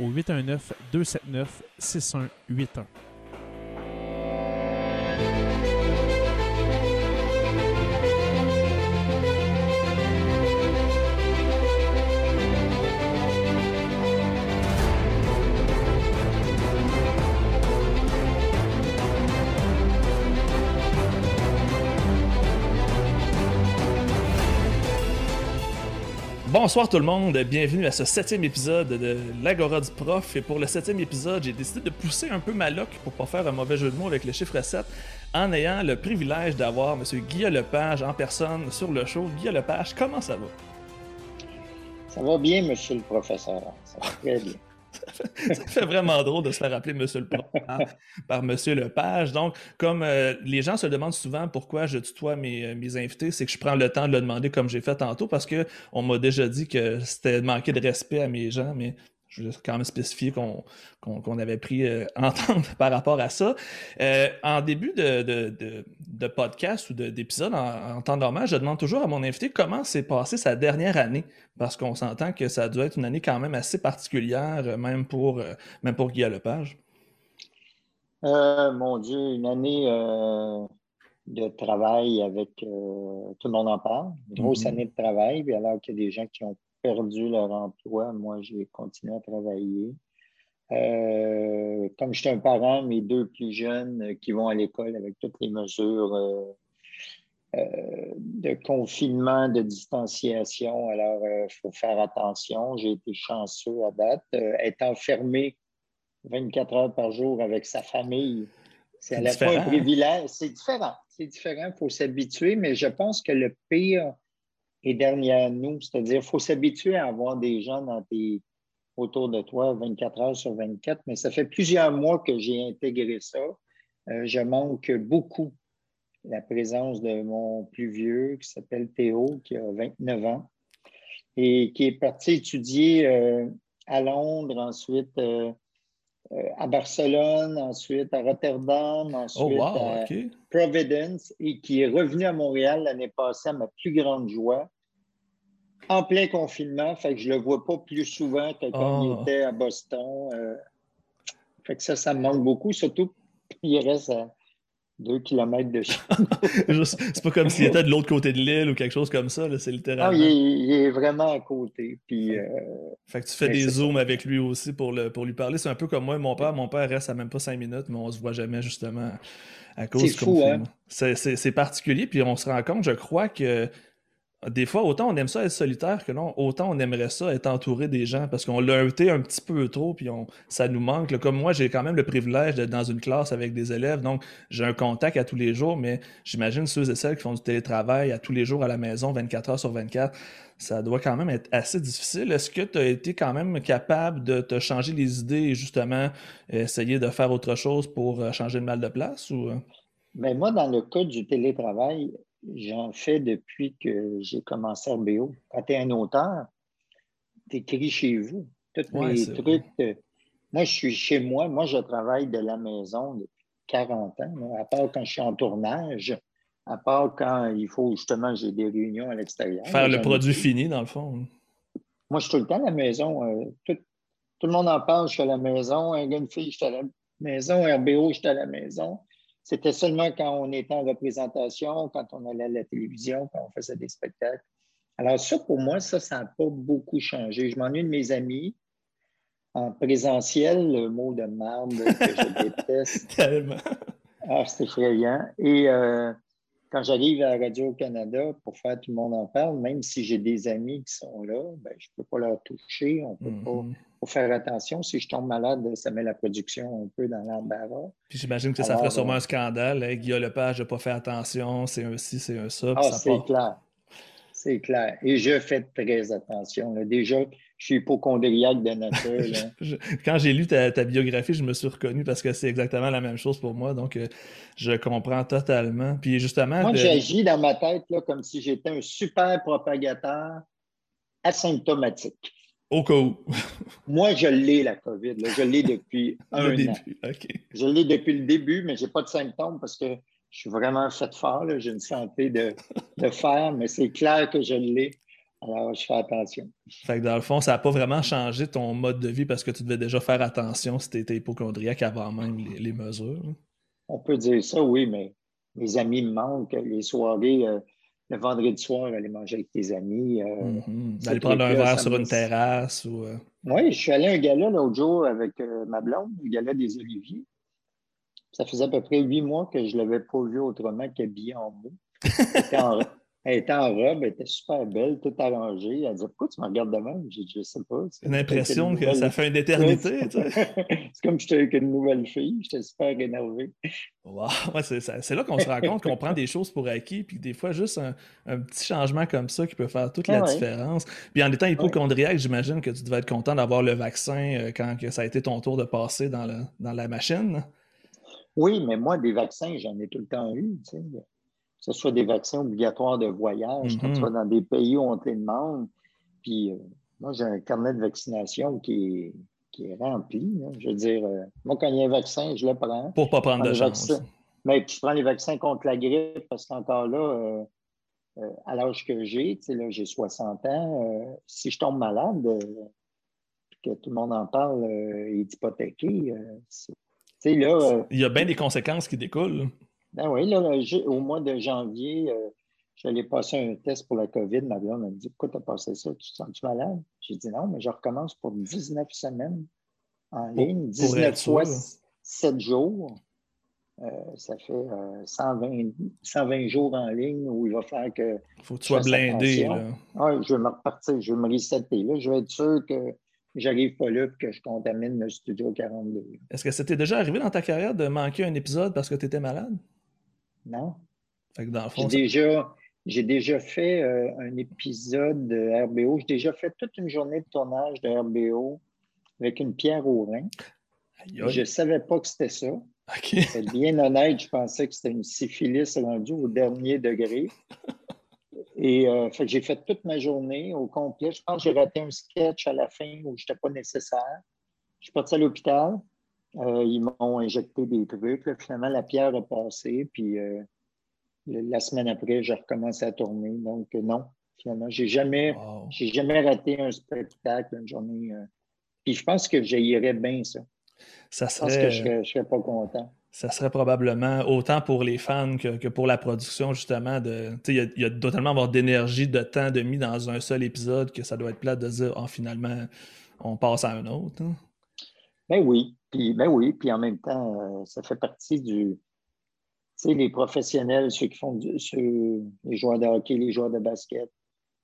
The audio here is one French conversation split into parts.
au 819 Bonsoir tout le monde, bienvenue à ce septième épisode de l'Agora du Prof. Et pour le septième épisode, j'ai décidé de pousser un peu ma loc pour pas faire un mauvais jeu de mots avec le chiffre 7 en ayant le privilège d'avoir M. Guillaume Lepage en personne sur le show. Guillaume Lepage, comment ça va? Ça va bien, monsieur le professeur. Ça va très bien. ça fait vraiment drôle de se faire appeler Monsieur le Président par Monsieur Lepage. Donc, comme euh, les gens se demandent souvent pourquoi je tutoie mes, euh, mes invités, c'est que je prends le temps de le demander comme j'ai fait tantôt parce qu'on m'a déjà dit que c'était manquer de respect à mes gens, mais je veux quand même spécifier qu'on avait pris euh, entente par rapport à ça. Euh, en début de, de, de, podcast ou d'épisode en, en, temps normal, je demande toujours à mon invité comment s'est passée sa dernière année, parce qu'on s'entend que ça doit être une année quand même assez particulière, euh, même pour, même pour Guy Lepage. mon Dieu, une année de travail avec tout le monde en parle, une grosse mm-hmm. année de travail, alors qu'il y a des gens qui ont perdu leur emploi, moi, j'ai continué à travailler. Euh, comme j'étais un parent, mes deux plus jeunes euh, qui vont à l'école avec toutes les mesures euh, de confinement, de distanciation, alors il faut faire attention. J'ai été chanceux à date. être enfermé 24 heures par jour avec sa famille, c'est à la fois un privilège. C'est différent. C'est différent, il faut s'habituer, mais je pense que le pire, et derrière nous. C'est-à-dire, faut s'habituer à avoir des gens autour de toi 24 heures sur 24, mais ça fait plusieurs mois que j'ai intégré ça. Euh, je manque beaucoup la présence de mon plus vieux qui s'appelle Théo, qui a 29 ans et qui est parti étudier euh, à Londres, ensuite euh, à Barcelone, ensuite à Rotterdam, oh, ensuite à Providence et qui est revenu à Montréal l'année passée à ma plus grande joie. En plein confinement, fait que je ne le vois pas plus souvent que quand il ah. était à Boston. Euh. fait que ça, ça me manque beaucoup, surtout il reste à deux kilomètres de chez C'est pas comme s'il était de l'autre côté de l'île ou quelque chose comme ça, c'est littéralement. Non, il est, vraiment à côté. Puis, euh, fait que tu fais des zooms avec lui aussi pour, le, pour lui parler. C'est un peu comme moi et mon père. Mon père reste à même pas cinq minutes, mais on se voit jamais justement à cause du fou, hein? C'est particulier, puis on se rend compte, je crois que des fois, autant on aime ça être solitaire que non, autant on aimerait ça être entouré des gens parce qu'on l'a été un petit peu trop, puis on, ça nous manque. Comme moi, j'ai quand même le privilège d'être dans une classe avec des élèves, donc j'ai un contact à tous les jours, mais j'imagine ceux et celles qui font du télétravail à tous les jours à la maison, 24 heures sur 24, ça doit quand même être assez difficile. Est-ce que tu as été quand même capable de te changer les idées et justement essayer de faire autre chose pour euh, changer le mal de place? Ou... Mais moi, dans le cas du télétravail, j'en fais depuis que j'ai commencé RBO. Quand tu es un auteur, tu écris chez vous. Tous les trucs. Euh, moi, je suis chez moi. Moi, je travaille de la maison depuis 40 ans, à part quand je suis en tournage, à part quand il faut justement, j'ai des réunions à l'extérieur. Faire le produit fini, dans le fond. Moi, je suis tout le temps à la maison. Euh, tout, le monde en parle, je suis à la maison. Un gars, une fille, je suis à la maison. RBO, je suis à la maison. C'était seulement quand on était en représentation, quand on allait à la télévision, quand on faisait des spectacles. Alors, ça, pour moi, ça, ça n'a pas beaucoup changé. Je m'ennuie de mes amis. En présentiel, le mot de marde que je déteste. Tellement. Ah, c'est effrayant. Et euh, quand j'arrive à Radio-Canada pour faire Tout le monde en parle, même si j'ai des amis qui sont là, ben, je ne peux pas leur toucher, on ne peut pas mm-hmm. faire attention. Si je tombe malade, ça met la production un peu dans l'embarras. Puis j'imagine que ça ferait sûrement euh, un scandale. Hein? Guillaume Lepage n'a pas fait attention, c'est un ci, c'est un ça. Ah, c'est clair. C'est clair. Et je fais très attention. Déjà, je suis hypochondriaque de nature. Quand j'ai lu ta, biographie, je me suis reconnu parce que c'est exactement la même chose pour moi. Donc, euh, je comprends totalement. Puis justement. Moi, j'agis dans ma tête là, comme si j'étais un super propagateur asymptomatique. Au cas où. moi, je l'ai, la COVID. Je l'ai depuis un an. Je l'ai depuis le début, mais je n'ai pas de symptômes parce que je suis vraiment fait fort. J'ai une santé de, de fer, mais c'est clair que je l'ai. Alors, je fais attention. Fait que dans le fond, ça n'a pas vraiment changé ton mode de vie parce que tu devais déjà faire attention si tu étais hypochondriaque avant même les, mesures. On peut dire ça, oui, mais mes amis me manquent. Les soirées, euh, le vendredi soir, aller manger avec tes amis. Euh, mm-hmm. Aller prendre un verre sur une terrasse. Ou, euh, Oui, je suis allé à un gala l'autre jour avec ma blonde, le gala des Oliviers. Ça faisait à peu près huit mois que je ne l'avais pas vu autrement qu'habillé en beau. Elle était en robe, elle était super belle, tout arrangée. Elle disait Pourquoi tu me regardes de même? J'ai dit Je sais pas. Une impression que ça fait une éternité. c'est comme j'étais avec une nouvelle fille, j'étais super énervé. Wow. c'est là qu'on se rend compte qu'on prend des choses pour acquis, puis des fois, juste un, petit changement comme ça qui peut faire toute la différence. Puis en étant hypochondriaque, j'imagine que tu devais être content d'avoir le vaccin euh, quand que ça a été ton tour de passer dans, dans la machine. Oui, mais moi, des vaccins, j'en ai tout le temps eu. Tu sais que ce soit des vaccins obligatoires de voyage, que ce soit dans des pays où on te les demande. Puis euh, moi, j'ai un carnet de vaccination qui est, rempli. Je veux dire, euh, moi, quand il y a un vaccin, je le prends. Pour ne pas prendre de chance. Mais je prends les vaccins contre la grippe parce qu'encore là, euh, à l'âge que j'ai, là, j'ai 60 ans, si je tombe malade, que tout le monde en parle, il est hypothéqué. là, il y a bien des conséquences qui découlent. Ben oui, là, au mois de janvier, euh, j'allais passer un test pour la COVID. Ma mère m'a dit Pourquoi tu as passé ça? Tu te sens-tu malade J'ai dit Non, mais je recommence pour 19 semaines en ligne, 19 fois 7 jours. Euh, ça fait 120, euh, 120, jours en ligne où il va faire que. faut que tu sois blindé. Là. je vais me repartir, je vais me resetter. Là. Je vais être sûr que j'arrive pas là et que je contamine le studio 42. Est-ce que c'était déjà arrivé dans ta carrière de manquer un épisode parce que tu étais malade? Non? j'ai, déjà, j'ai déjà fait euh, un épisode de RBO. J'ai déjà fait toute une journée de tournage de RBO avec une pierre au rein. Je ne savais pas que c'était ça. bien honnête, je pensais que c'était une syphilis rendue au dernier degré. Et euh, j'ai fait toute ma journée au complet. Je pense que j'ai raté un sketch à la fin où je n'étais pas nécessaire. Je suis parti à l'hôpital. Euh, ils m'ont injecté des trucs. Finalement, la pierre a passé. Puis euh, la semaine après, j'ai recommencé à tourner. Donc, euh, non, finalement, j'ai jamais, jamais raté un spectacle, une journée. Puis je pense que j'irais bien ça. Ça serait... Je pense que je ne serais, pas content ça serait probablement autant pour les fans que, pour la production, justement. Il y, a totalement avoir d'énergie, de temps de mis dans un seul épisode que ça doit être plat de dire oh, finalement, on passe à un autre. Hein. Ben oui. Puis, ben oui, puis en même temps, euh, ça fait partie du. Tu sais, les professionnels, ceux qui font du, les joueurs de hockey, les joueurs de basket,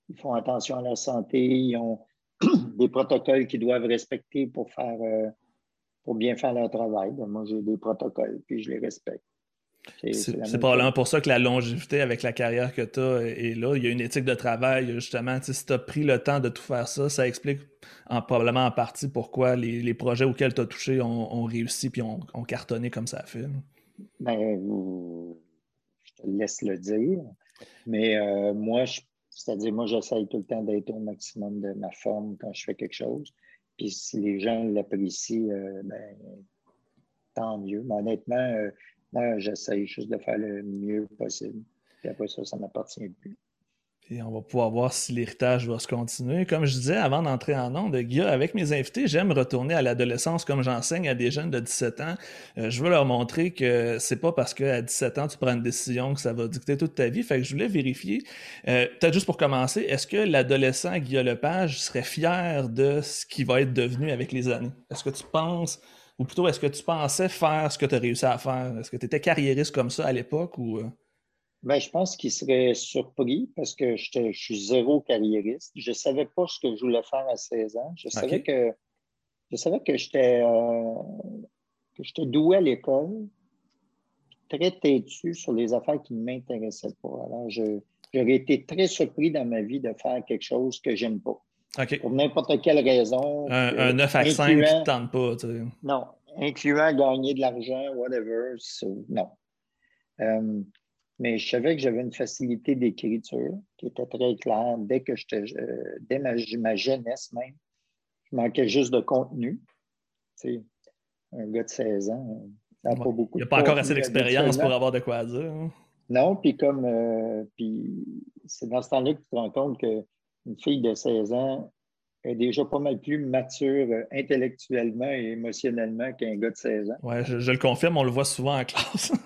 ils font attention à leur santé, ils ont des protocoles qu'ils doivent respecter pour faire euh, pour bien faire leur travail. Ben, moi, j'ai des protocoles, puis je les respecte. C'est probablement pour ça que la longévité avec la carrière que tu as est là. Il y a une éthique de travail, justement. Si tu as pris le temps de tout faire ça, ça explique probablement en partie pourquoi les, projets auxquels tu as touché ont, réussi puis ont, cartonné comme ça a fait. Ben, je te laisse le dire. Mais euh, moi, c'est-à-dire, moi, j'essaye tout le temps d'être au maximum de ma forme quand je fais quelque chose. Puis si les gens l'apprécient, euh, ben, tant mieux. Mais honnêtement, euh, moi, j'essaye juste de faire le mieux possible. Puis après ça, ça ne m'appartient plus. Et on va pouvoir voir si l'héritage va se continuer. Comme je disais avant d'entrer en ondes, Guy, avec mes invités, j'aime retourner à l'adolescence comme j'enseigne à des jeunes de 17 ans. Euh, je veux leur montrer que c'est pas parce qu'à 17 ans, tu prends une décision que ça va dicter toute ta vie. Fait que je voulais vérifier. Euh, peut-être juste pour commencer, est-ce que l'adolescent Guy Lepage serait fier de ce qu'il va être devenu avec les années? Est-ce que tu penses, ou plutôt est-ce que tu pensais faire ce que tu as réussi à faire? Est-ce que tu étais carriériste comme ça à l'époque ou. Euh? Ben, je pense qu'il serait surpris parce que je suis zéro carriériste. Je ne savais pas ce que je voulais faire à 16 ans. Je savais que je savais que j'étais euh, doué à l'école, très têtu sur les affaires qui ne m'intéressaient pas. Alors, j'aurais été très surpris dans ma vie de faire quelque chose que j'aime pas. Pour n'importe quelle raison. Un, 9 à 5 qui ne tente pas. Non, incluant gagner de l'argent, whatever. non. Euh, mais je savais que j'avais une facilité d'écriture qui était très claire dès que j'étais, euh, dès ma, jeunesse même. Je manquais juste de contenu. Tu sais, un gars de 16 ans, ça n'a pas beaucoup Il n'y a pas encore assez d'expérience pour avoir de quoi dire. Hein. Non, puis comme euh, puis c'est dans ce temps-là que tu te rends compte qu'une fille de 16 ans est déjà pas mal plus mature euh, intellectuellement et émotionnellement qu'un gars de 16 ans. Oui, je, je, le confirme, on le voit souvent en classe.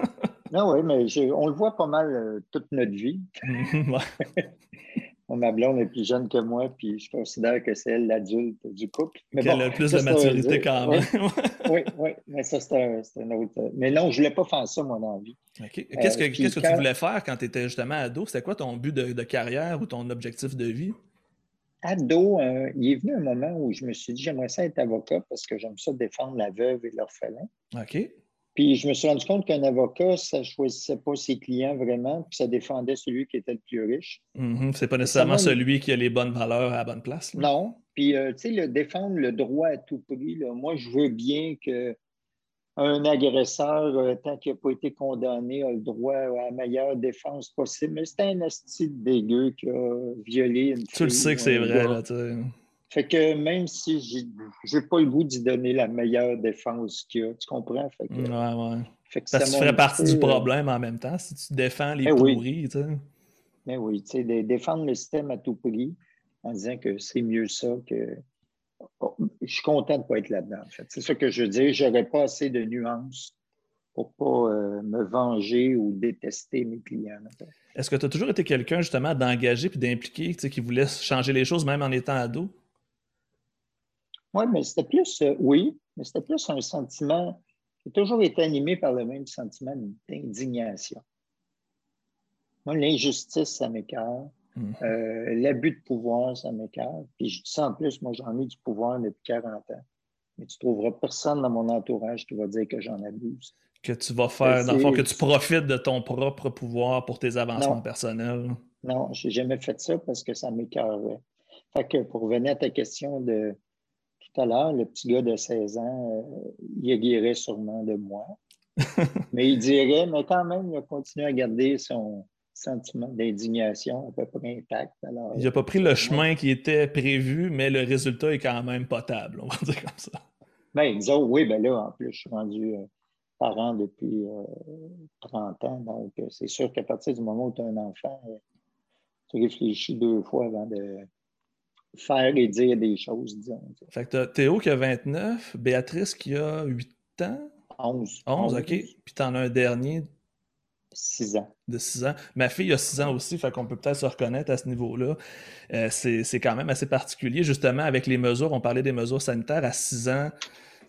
Non, oui, mais on le voit pas mal euh, toute notre vie. ma blonde est plus jeune que moi, puis je considère que c'est elle l'adulte du couple. Mais Qu'elle a plus de maturité quand même. oui, oui, mais ça, c'est un, autre. Mais non, je ne voulais pas faire ça, moi, dans la vie. Qu'est-ce que, euh, que tu voulais faire quand tu étais justement ado? C'était quoi ton but de, carrière ou ton objectif de vie? Ado, euh, il est venu un moment où je me suis dit, j'aimerais ça être avocat parce que j'aime ça défendre la veuve et l'orphelin. OK. Puis je me suis rendu compte qu'un avocat, ça ne choisissait pas ses clients vraiment, puis ça défendait celui qui était le plus riche. Mm-hmm. C'est pas nécessairement celui qui a les bonnes valeurs à la bonne place. Non. Puis, euh, tu sais, défendre le droit à tout prix, moi, je veux bien que un agresseur, euh, tant qu'il n'a pas été condamné, a le droit à la meilleure défense possible. Mais c'est un style dégueu qui a violé une fille. Tu le sais que c'est vrai, là, tu sais. Fait que même si je n'ai pas le goût d'y donner la meilleure défense qu'il y a, tu comprends? Fait que, ouais, ouais. Fait que Parce que tu ferais partie du problème en même temps si tu défends les ben pourris, tu sais. Mais ben oui, tu sais, défendre le système à tout prix en disant que c'est mieux ça que. Je suis content de ne pas être là-dedans, en fait. C'est ça que je veux dire. Je n'aurais pas assez de nuances pour ne pas euh, me venger ou détester mes clients. Est-ce que tu as toujours été quelqu'un, justement, d'engagé puis d'impliqué, qui voulait changer les choses même en étant ado? Oui, mais c'était plus, euh, oui, mais c'était plus un sentiment, j'ai toujours été animé par le même sentiment d'indignation. Moi, l'injustice, ça m'écœure. Euh, l'abus de pouvoir, ça m'écœure. Puis je dis ça en plus, moi, j'en ai du pouvoir depuis 40 ans. Mais tu ne trouveras personne dans mon entourage qui va dire que j'en abuse. Que tu vas faire, dans le fond, que tu profites de ton propre pouvoir pour tes avancements personnels. Non, je n'ai jamais fait ça parce que ça m'écœurait. Fait que pour revenir à ta question de tout à l'heure, le petit gars de 16 ans, euh, il guérait sûrement de moi. mais il dirait, mais quand même, il a continué à garder son sentiment d'indignation à peu près intact. il n'a pas pris le chemin qui était prévu, mais le résultat est quand même potable, on va dire comme ça. Ben, disons, oui, ben là, en plus, je suis rendu euh, parent depuis 30 euh, ans, donc c'est sûr qu'à partir du moment où tu as un enfant, tu réfléchis deux fois avant de faire et dire des choses, disons. Fait que Théo qui a 29, Béatrice qui a 8 ans. 11. 11, OK. Puis t'en as un dernier. 6 ans. De 6 ans. Ma fille a 6 ans aussi, fait qu'on peut peut-être se reconnaître à ce niveau-là. Euh, c'est quand même assez particulier. Justement, avec les mesures, on parlait des mesures sanitaires à 6 ans.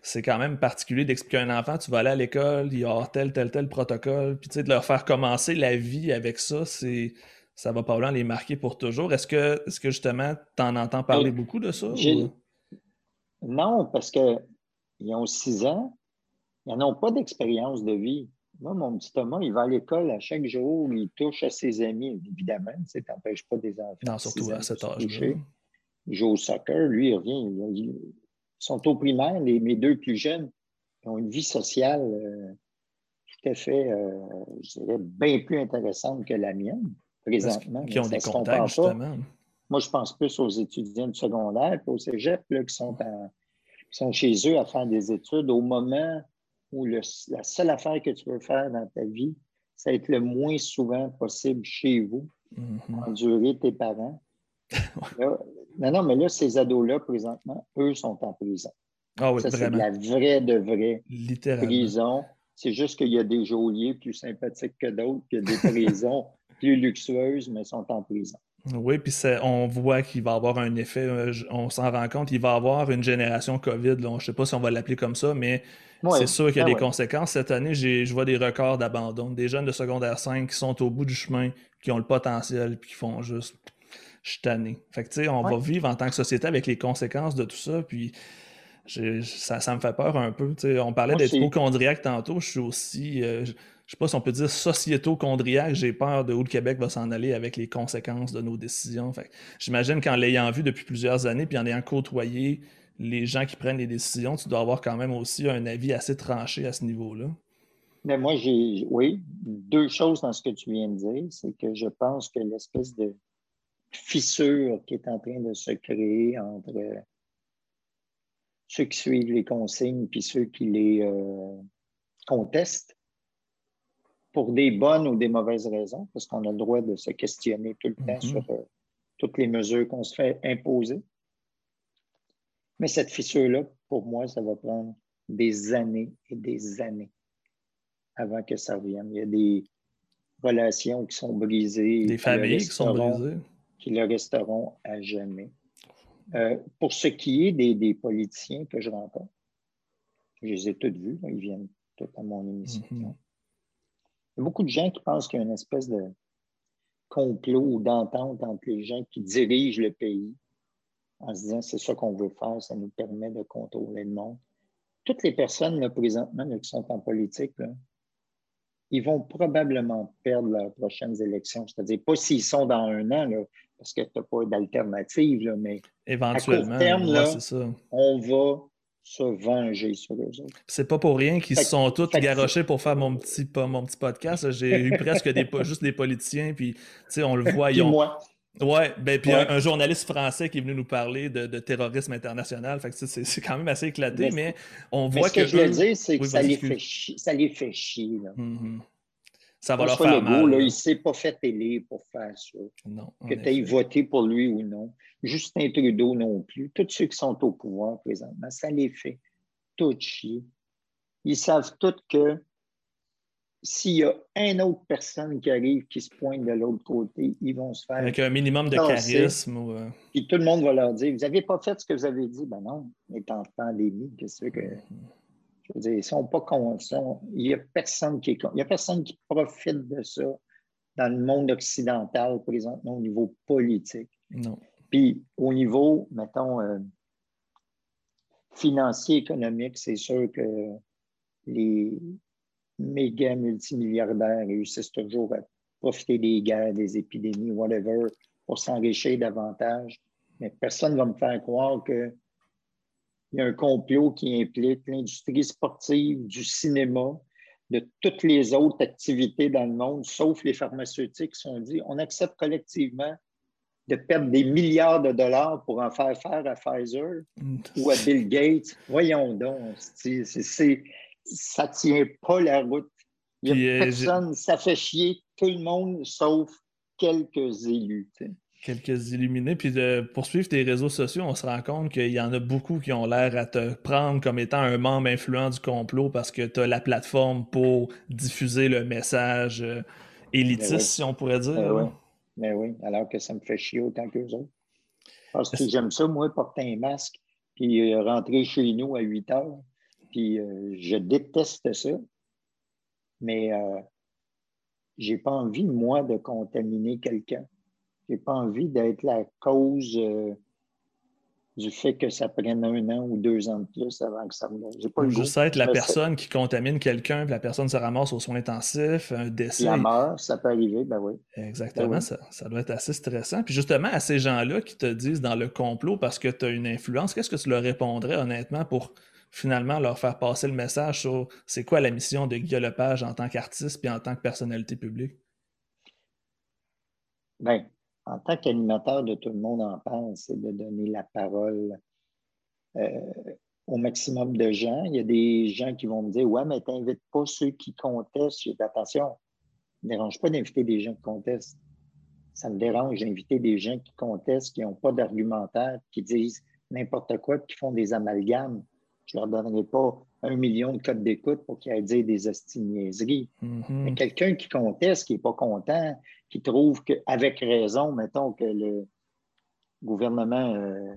C'est quand même particulier d'expliquer à un enfant, tu vas aller à l'école, il y a tel, tel, tel protocole. Puis tu sais, de leur faire commencer la vie avec ça, c'est ça va probablement les marquer pour toujours. Est-ce que, est que justement, tu en entends parler beaucoup de ça? Non, parce qu'ils ont six ans, ils n'ont pas d'expérience de vie. Moi, mon petit Thomas, il va à l'école à chaque jour, il touche à ses amis, évidemment. Tu n'empêches pas des enfants. Non, surtout à cet âge. Il joue au soccer, lui, il revient. Ils sont au primaire, les, mes deux plus jeunes, ont une vie sociale euh, tout à fait, euh, je dirais, bien plus intéressante que la mienne présentement. Qui ont des contacts, justement. Moi, je pense plus aux étudiants du secondaire, et au cégep, qui, sont qui sont chez eux à faire des études au moment où la seule affaire que tu veux faire dans ta vie, c'est être le moins souvent possible chez vous, mm-hmm. endurer tes parents. non, non, mais là, ces ados-là, présentement, eux sont en prison. Ah oui, ça, c'est de la vraie de vraie prison. C'est juste qu'il y a des geôliers plus sympathiques que d'autres, qu'il y a des prisons plus luxueuses, mais sont en prison. Oui, puis on voit qu'il va avoir un effet, euh, on s'en rend compte, il va avoir une génération COVID, je ne sais pas si on va l'appeler comme ça, mais c'est sûr qu'il y a ben des conséquences. Cette année, je vois des records d'abandon, des jeunes de secondaire 5 qui sont au bout du chemin, qui ont le potentiel, puis qui font juste je suis tanné. Fait que, tu sais, on va vivre en tant que société avec les conséquences de tout ça, puis ça, ça, me fait peur un peu. on parlait d'être hypochondriaque tantôt. Je suis aussi, euh, je, ne sais pas si on peut dire sociéto-chondriaque. J'ai peur de où le Québec va s'en aller avec les conséquences de nos décisions. J'imagine qu'en l'ayant vu depuis plusieurs années, puis en ayant côtoyé les gens qui prennent les décisions, tu dois avoir quand même aussi un avis assez tranché à ce niveau-là. Mais moi, j'ai, oui, deux choses dans ce que tu viens de dire. C'est que je pense que l'espèce de fissure qui est en train de se créer entre ceux qui suivent les consignes puis ceux qui les euh, contestent pour des bonnes ou des mauvaises raisons, parce qu'on a le droit de se questionner tout le temps mm-hmm. sur euh, toutes les mesures qu'on se fait imposer. Mais cette fissure-là, pour moi, ça va prendre des années et des années avant que ça revienne. Il y a des relations qui sont brisées. Des familles qui sont brisées. Qui le resteront à jamais. Euh, pour ce qui est des, politiciens que je rencontre, je les ai tous vus, ils viennent tous à mon émission. Mm-hmm. Il y a beaucoup de gens qui pensent qu'il y a une espèce de complot ou d'entente entre les gens qui dirigent le pays en se disant c'est ça qu'on veut faire, ça nous permet de contrôler le monde. Toutes les personnes là, présentement qui sont en politique, ils vont probablement perdre leurs prochaines élections. C'est-à-dire, pas s'ils sont dans un an, là, parce que tu n'as pas d'alternative, mais Éventuellement, à court terme, on va se venger sur eux autres. C'est pas pour rien qu'ils se sont tous garochés pour faire mon petit, mon petit podcast. J'ai eu presque des, juste des politiciens, puis on le voit. Ils moi. Ouais, ben, puis Un, journaliste français qui est venu nous parler de, terrorisme international. Fait que c'est quand même assez éclaté, mais, on voit ce que. Ce que je veux dire, c'est que ça les, fait chier, ça les fait chier. Là. Mm-hmm. Ça va leur faire mal. Là, il ne s'est pas fait élire pour faire ça. Non, que tu aies voté pour lui ou non. Justin Trudeau non plus. Tous ceux qui sont au pouvoir présentement, ça les fait tout chier. Ils savent tous que s'il y a une autre personne qui arrive, qui se pointe de l'autre côté, ils vont se faire. Avec un minimum de charisme. Ou... Euh, Puis tout le monde va leur dire Vous n'avez pas fait ce que vous avez dit. Ben non, on est en pandémie. Qu'est-ce que. Mm-hmm. Je veux dire, ils sont pas conscients. Il n'y a personne qui Il y a personne qui profite de ça dans le monde occidental présentement au niveau politique. Non. Puis au niveau, mettons, euh, financier, économique, c'est sûr que les méga multimilliardaires réussissent toujours à profiter des guerres, des épidémies, whatever, pour s'enrichir davantage. Mais personne ne va me faire croire que il y a un complot qui implique l'industrie sportive, du cinéma, de toutes les autres activités dans le monde, sauf les pharmaceutiques, qui sont dit on accepte collectivement de perdre des milliards de dollars pour en faire faire à Pfizer ou à Bill Gates. Voyons donc, c'est, ça ne tient pas la route. Il n'y a euh, personne, ça fait chier tout le monde sauf quelques élus quelques illuminés. Puis de poursuivre tes réseaux sociaux, on se rend compte qu'il y en a beaucoup qui ont l'air à te prendre comme étant un membre influent du complot parce que tu as la plateforme pour diffuser le message euh, élitiste, ben si on pourrait dire. Mais ben ben oui. alors que ça me fait chier autant qu'eux autres. Parce que j'aime ça, moi, porter un masque, puis euh, rentrer chez nous à 8 heures. Puis euh, je déteste ça. Mais j'ai pas envie, moi, de contaminer quelqu'un n'ai pas envie d'être la cause euh, du fait que ça prenne un an ou deux ans de plus avant que ça me pas Juste être la personne qui contamine quelqu'un, puis la personne se ramasse aux soins intensifs, un décès. La mort, ça peut arriver, ben oui. Exactement, ben Ça, ça, doit être assez stressant. Puis justement, à ces gens-là qui te disent dans le complot parce que tu as une influence, qu'est-ce que tu leur répondrais honnêtement pour finalement leur faire passer le message sur c'est quoi la mission de Guy Lepage en tant qu'artiste puis en tant que personnalité publique? Bien, en tant qu'animateur de Tout le monde en parle, c'est de donner la parole euh, au maximum de gens. Il y a des gens qui vont me dire Ouais, mais tu n'invites pas ceux qui contestent. J'ai attention, ne dérange pas d'inviter des gens qui contestent. Ça me dérange d'inviter des gens qui contestent, qui n'ont pas d'argumentaire, qui disent n'importe quoi, qui font des amalgames. Je ne leur donnerai pas un million de codes d'écoute pour qu'ils aillent dire des astiniaiseries. Mm-hmm. Mais quelqu'un qui conteste, qui n'est pas content, qui trouve qu'avec raison, mettons que le gouvernement euh,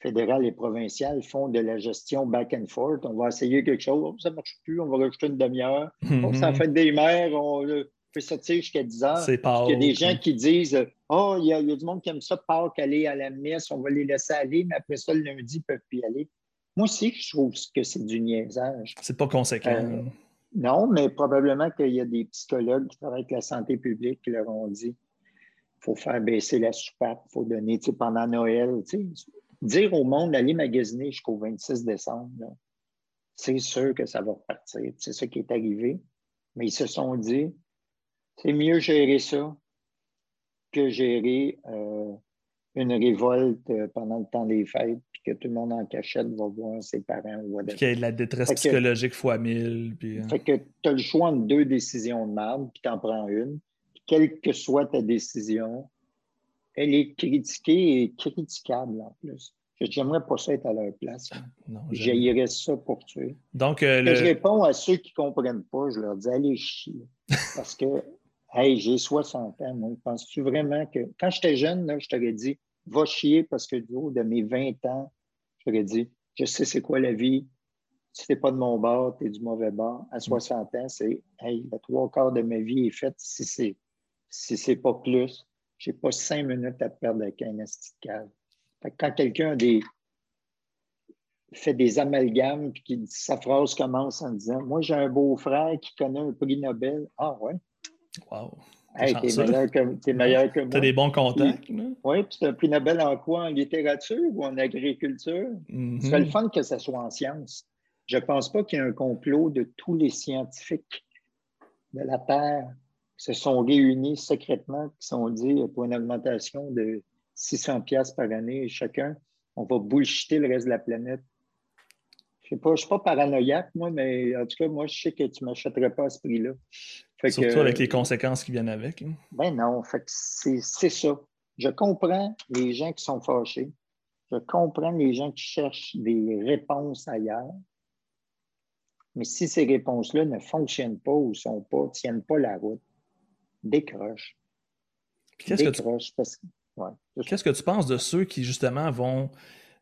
fédéral et provincial font de la gestion back and forth. On va essayer quelque chose, ça ne marche plus, on va rajouter une demi-heure. On s'en fait des maires, on fait sortir jusqu'à 10 heures. C'est pas Il y a des gens qui disent Oh, il y, a, du monde qui aime ça, Pâques, aller à la messe, on va les laisser aller, mais après ça, le lundi, ils ne peuvent plus y aller. Moi aussi, je trouve que c'est du niaisage. C'est pas conséquent. Euh, non, mais probablement qu'il y a des psychologues qui travaillent avec la santé publique qui leur ont dit il faut faire baisser la soupape, il faut donner, pendant Noël, dire au monde d'aller magasiner jusqu'au 26 décembre, c'est sûr que ça va repartir. C'est ça qui est arrivé. Mais ils se sont dit, c'est mieux gérer ça que gérer euh, une révolte euh, pendant le temps des fêtes, puis que tout le monde en cachette va voir ses parents ou Puis qu'il y ait de la détresse psychologique fois mille. Puis... Hein. Fait que tu as le choix entre deux décisions de merde, puis tu en prends une. quelle que soit ta décision, elle est critiquée et critiquable en plus. J'aimerais pas ça être à leur place. J'haïrais ça pour tuer. Donc, euh, Je réponds à ceux qui ne comprennent pas, je leur dis allez chier. Parce que, hey, j'ai 60 ans, moi. Penses-tu vraiment que. Quand j'étais jeune, là, je t'aurais dit va chier parce que du haut de mes 20 ans, je t'aurais dit je sais c'est quoi la vie. Si tu n'es pas de mon bord, tu es du mauvais bord. À 60 ans, c'est hey, le trois quarts de ma vie est faite si c'est si c'est pas plus. J'ai pas cinq minutes à perdre avec un esti Quand quelqu'un des... fait des amalgames et qui sa phrase commence en disant Moi, j'ai un beau-frère qui connaît un prix Nobel. Ah ouais? Wow. Hey, t'es meilleur, que, meilleur que moi. T'as des bons contacts. Oui, puis c'est un prix Nobel en quoi? En littérature ou en agriculture? Mm C'est le fun que ça soit en sciences. Je ne pense pas qu'il y ait un complot de tous les scientifiques de la Terre se sont réunis secrètement, qui se sont dit pour une augmentation de 600 pièces par année chacun, on va bullshiter le reste de la planète. Je ne suis pas paranoïaque, moi, mais en tout cas, moi, je sais que tu ne m'achèterais pas à ce prix-là. Surtout avec les conséquences qui viennent avec. Hein. Ben non, c'est ça. Je comprends les gens qui sont fâchés. Je comprends les gens qui cherchent des réponses ailleurs. Mais si ces réponses-là ne fonctionnent pas ou ne pas, tiennent pas la route, décroche. Qu'est-ce que, tu... penses de ceux qui, justement, vont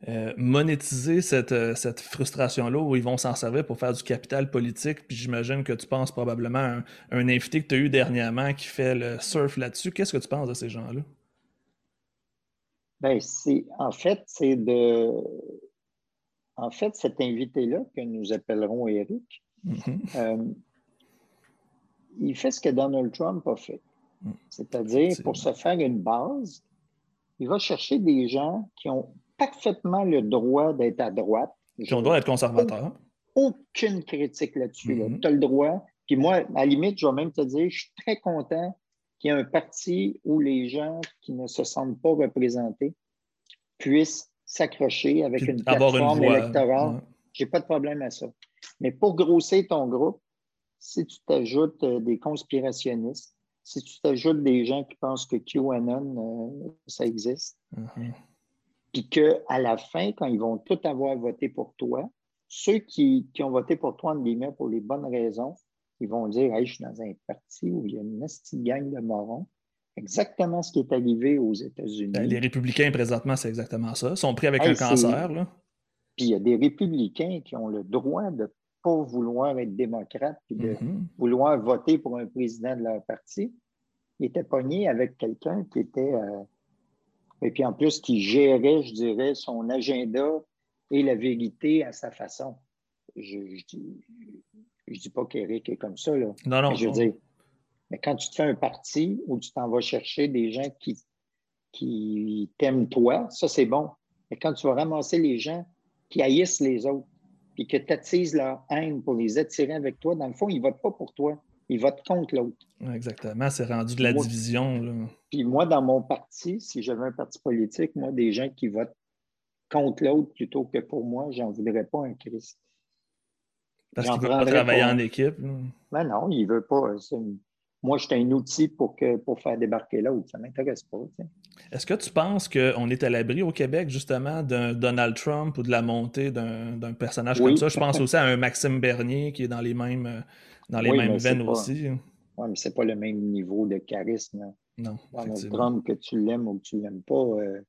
euh, monétiser cette, euh, cette frustration-là où ils vont s'en servir pour faire du capital politique? Puis j'imagine que tu penses probablement à un, invité que tu as eu dernièrement qui fait le surf là-dessus. Qu'est-ce que tu penses de ces gens-là? Ben, c'est, en fait, c'est de. En fait, cet invité-là, que nous appellerons Eric, mm-hmm. euh, il fait ce que Donald Trump a fait. Hmm. C'est-à-dire, pour se faire une base, il va chercher des gens qui ont parfaitement le droit d'être à droite. Qui ont le droit d'être conservateurs. Aucune critique là-dessus. Hmm. Tu as le droit. Puis moi, à la limite, je vais même te dire, je suis très content qu'il y ait un parti où les gens qui ne se sentent pas représentés puissent s'accrocher avec une plateforme électorale. Je n'ai pas de problème à ça. Mais pour grossir ton groupe, si tu t'ajoutes euh, des conspirationnistes, si tu t'ajoutes des gens qui pensent que QAnon, euh, ça existe, mm-hmm. Puis qu'à la fin, quand ils vont tous avoir voté pour toi, ceux qui, ont voté pour toi, en guillemets, pour les bonnes raisons, ils vont dire hey, je suis dans un parti où il y a une petite gang de morons. Exactement ce qui est arrivé aux États-Unis. Ben, les républicains, présentement, c'est exactement ça. Ils sont pris avec un cancer. Là. Puis il y a des républicains qui ont le droit de vouloir être démocrate et de mm-hmm. vouloir voter pour un président de leur parti. Il était pogné avec quelqu'un qui était. Euh, et puis en plus, qui gérait, je dirais, son agenda et la vérité à sa façon. Je ne je dis, pas qu'Éric est comme ça. Là. Non, non. Mais je veux dire, mais quand tu te fais un parti où tu t'en vas chercher des gens qui, qui t'aiment toi, ça c'est bon. Mais quand tu vas ramasser les gens qui haïssent les autres, puis que tu attises leur haine pour les attirer avec toi, dans le fond, ils ne votent pas pour toi. Ils votent contre l'autre. Exactement. C'est rendu de la division. Puis moi, dans mon parti, si j'avais un parti politique, moi, des gens qui votent contre l'autre plutôt que pour moi, j'en voudrais pas un Christ. Parce qu'il veut pas travailler en équipe. Ben non, il veut pas. Moi, je suis un outil pour, que, pour faire débarquer l'autre. Ça ne m'intéresse pas. Est-ce que tu penses qu'on est à l'abri au Québec, justement, d'un Donald Trump ou de la montée d'un personnage comme ça? Je pense aussi à un Maxime Bernier qui est dans les mêmes, dans les mêmes veines aussi. Oui, mais ce n'est pas le même niveau de charisme. Hein. Non. Donald Trump, que tu l'aimes ou que tu ne l'aimes pas, euh,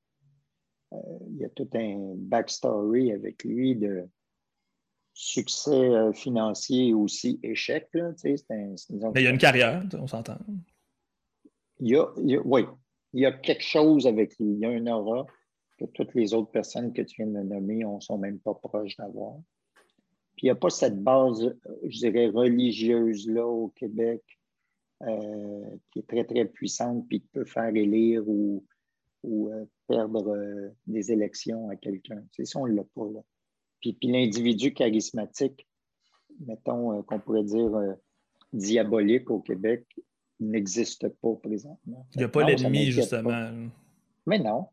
euh, il y a tout un backstory avec lui de succès euh, financier aussi échec. Là, Mais il y a une carrière, on s'entend. Il y a, oui, il y a quelque chose avec lui. Il y a un aura que toutes les autres personnes que tu viens de nommer ne sont même pas proches d'avoir. Puis il n'y a pas cette base, je dirais, religieuse-là au Québec euh, qui est très, très puissante puis qui peut faire élire ou, ou euh, perdre des élections à quelqu'un. C'est ça, on ne l'a pas. Là. Puis, l'individu charismatique, mettons euh, qu'on pourrait dire euh, diabolique au Québec, n'existe pas présentement. Il n'y a pas l'ennemi, justement. Mais non.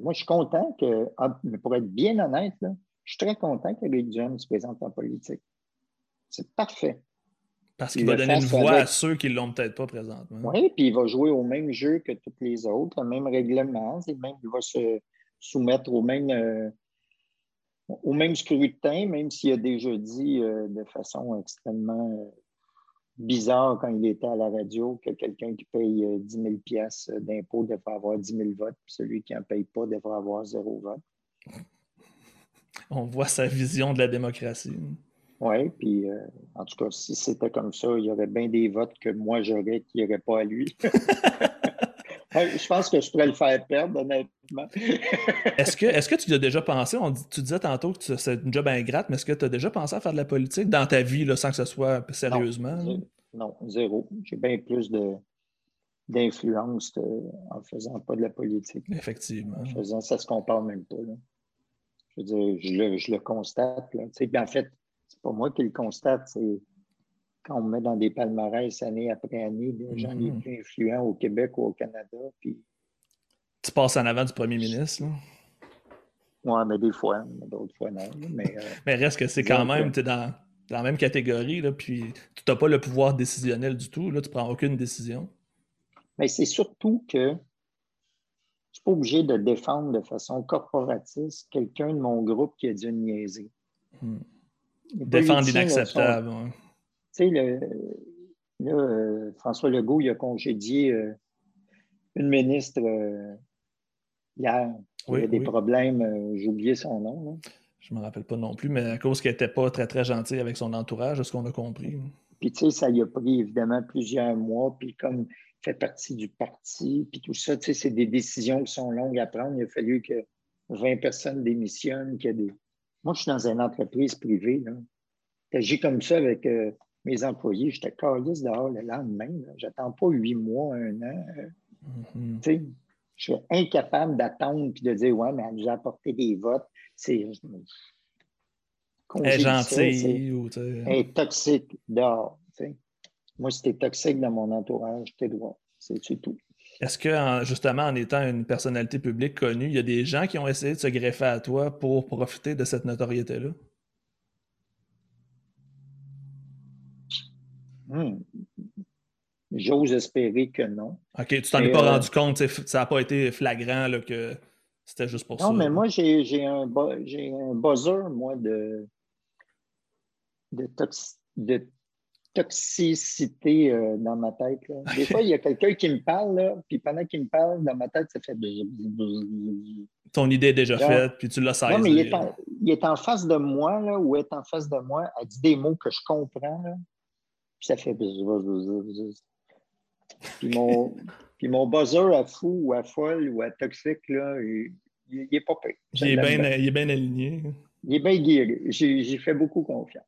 moi, je suis content que, ah, mais pour être bien honnête, je suis très content que Rick Duhem se présente en politique. C'est parfait. Parce qu'il va donner une voix à ceux qui ne l'ont peut-être pas présentement. Oui, puis il va jouer au même jeu que tous les autres, le même règlement, même, il va se soumettre au même, euh, au même scrutin, même s'il a déjà dit euh, de façon extrêmement euh, bizarre quand il était à la radio que quelqu'un qui paye 10 000 pièces d'impôt devrait avoir 10 000 votes, puis celui qui n'en paye pas devrait avoir zéro vote. On voit sa vision de la démocratie. Oui, puis euh, en tout cas, si c'était comme ça, il y aurait bien des votes que moi j'aurais qui n'iraient pas à lui. je pense que je pourrais le faire perdre, honnêtement. est-ce, que, est-ce que tu as déjà pensé, on, tu disais tantôt que c'est une job ingrate, mais est-ce que tu as déjà pensé à faire de la politique dans ta vie là, sans que ce soit sérieusement? Non, zéro. J'ai bien plus de, d'influence en faisant pas de la politique. Effectivement. En faisant ça, se compare même pas. Je veux dire, je le, je le constate. Là. en fait, c'est pas moi qui le constate, c'est quand on me met dans des palmarès année après année, des gens les mm-hmm. plus influents au Québec ou au Canada. Puis... Tu passes en avant du premier ministre, Oui, mais des fois, d'autres fois non. Mais, euh, mais reste que c'est quand même, tu es dans, la même catégorie, là, puis tu n'as pas le pouvoir décisionnel du tout, là, tu ne prends aucune décision. Mais c'est surtout que je ne suis pas obligé de défendre de façon corporatiste quelqu'un de mon groupe qui a dû niaiser. Hmm. Défendre l'inacceptable. Tu sais, le, là, euh, François Legault, il a congédié euh, une ministre euh, hier. il y a des problèmes, j'ai oublié son nom. Je ne me rappelle pas non plus, mais à cause qu'elle n'était pas très, très gentille avec son entourage, est ce qu'on a compris. Puis, tu sais, ça y a pris évidemment plusieurs mois. Puis, comme fait partie du parti, puis tout ça, tu sais, c'est des décisions qui sont longues à prendre. Il a fallu que 20 personnes démissionnent, qu'il y a des moi, je suis dans une entreprise privée. J'agis comme ça avec euh, mes employés. J'étais calice dehors le lendemain. J'attends pas huit mois, un an. Mm-hmm. Je suis incapable d'attendre et de dire Ouais, mais elle nous a apporté des votes. C'est. Elle est gentille ou. Elle est toxique dehors. Moi, c'était toxique dans mon entourage, t'es droit. C'est tout. Est-ce que, justement, en étant une personnalité publique connue, il y a des gens qui ont essayé de se greffer à toi pour profiter de cette notoriété-là? Hmm. J'ose espérer que non. OK, tu t'en es pas euh, rendu compte, ça n'a pas été flagrant là, que c'était juste pour ça. Non, mais moi, j'ai un, un buzzer, moi, de, de, de toxicité euh, dans ma tête. Des fois, il y a quelqu'un qui me parle, là, puis pendant qu'il me parle, dans ma tête, ça fait. Ton idée est déjà faite, puis tu l'as saisi. Non, mais il est, en, il est, en, face de moi, là, ou est en face de moi, elle dit des mots que je comprends, là, puis ça fait. Puis mon, puis mon buzzer à fou, ou à folle, ou à toxique, là, il, il, est pas pire. Il est, bien, il est bien aligné. Il est bien guéri. J'ai fait beaucoup confiance.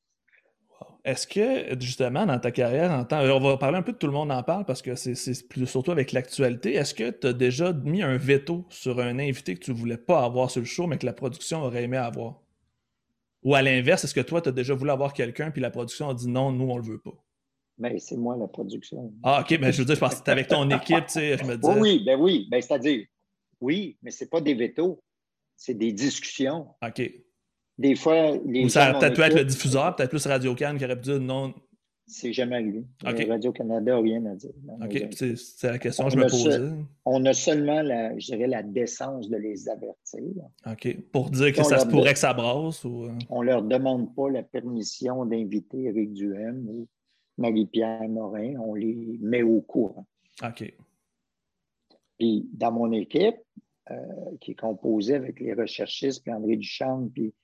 Est-ce que, justement, dans ta carrière, en temps, on va parler un peu de tout le monde en parle parce que c'est surtout avec l'actualité. Est-ce que tu as déjà mis un veto sur un invité que tu ne voulais pas avoir sur le show, mais que la production aurait aimé avoir? Ou à l'inverse, est-ce que toi, tu as déjà voulu avoir quelqu'un, puis la production a dit non, nous, on le veut pas? Mais ben, c'est moi la production. Ah, OK, mais ben, je veux dire, je pense que c'était avec ton équipe, tu sais, je me dis. Oui, ben oui, ben, c'est-à-dire, oui, mais c'est pas des veto. c'est des discussions. OK. Des fois, les Ou ça aurait peut-être pu être le diffuseur, peut-être plus Radio-Can qui aurait pu dire non. C'est- jamais arrivé. OK. Euh, Radio-Canada n'a rien à dire. OK, c'est la question que je me a posais. On a seulement, la, je dirais, la décence de les avertir. OK. Pour dire que On ça se pourrait que ça brasse ou. euh, On ne leur demande pas la permission d'inviter Éric Duhem ou Marie-Pierre Morin. On les met au courant. OK. Puis dans mon équipe, euh, qui est composée avec les recherchistes, puis André Duchamp, puis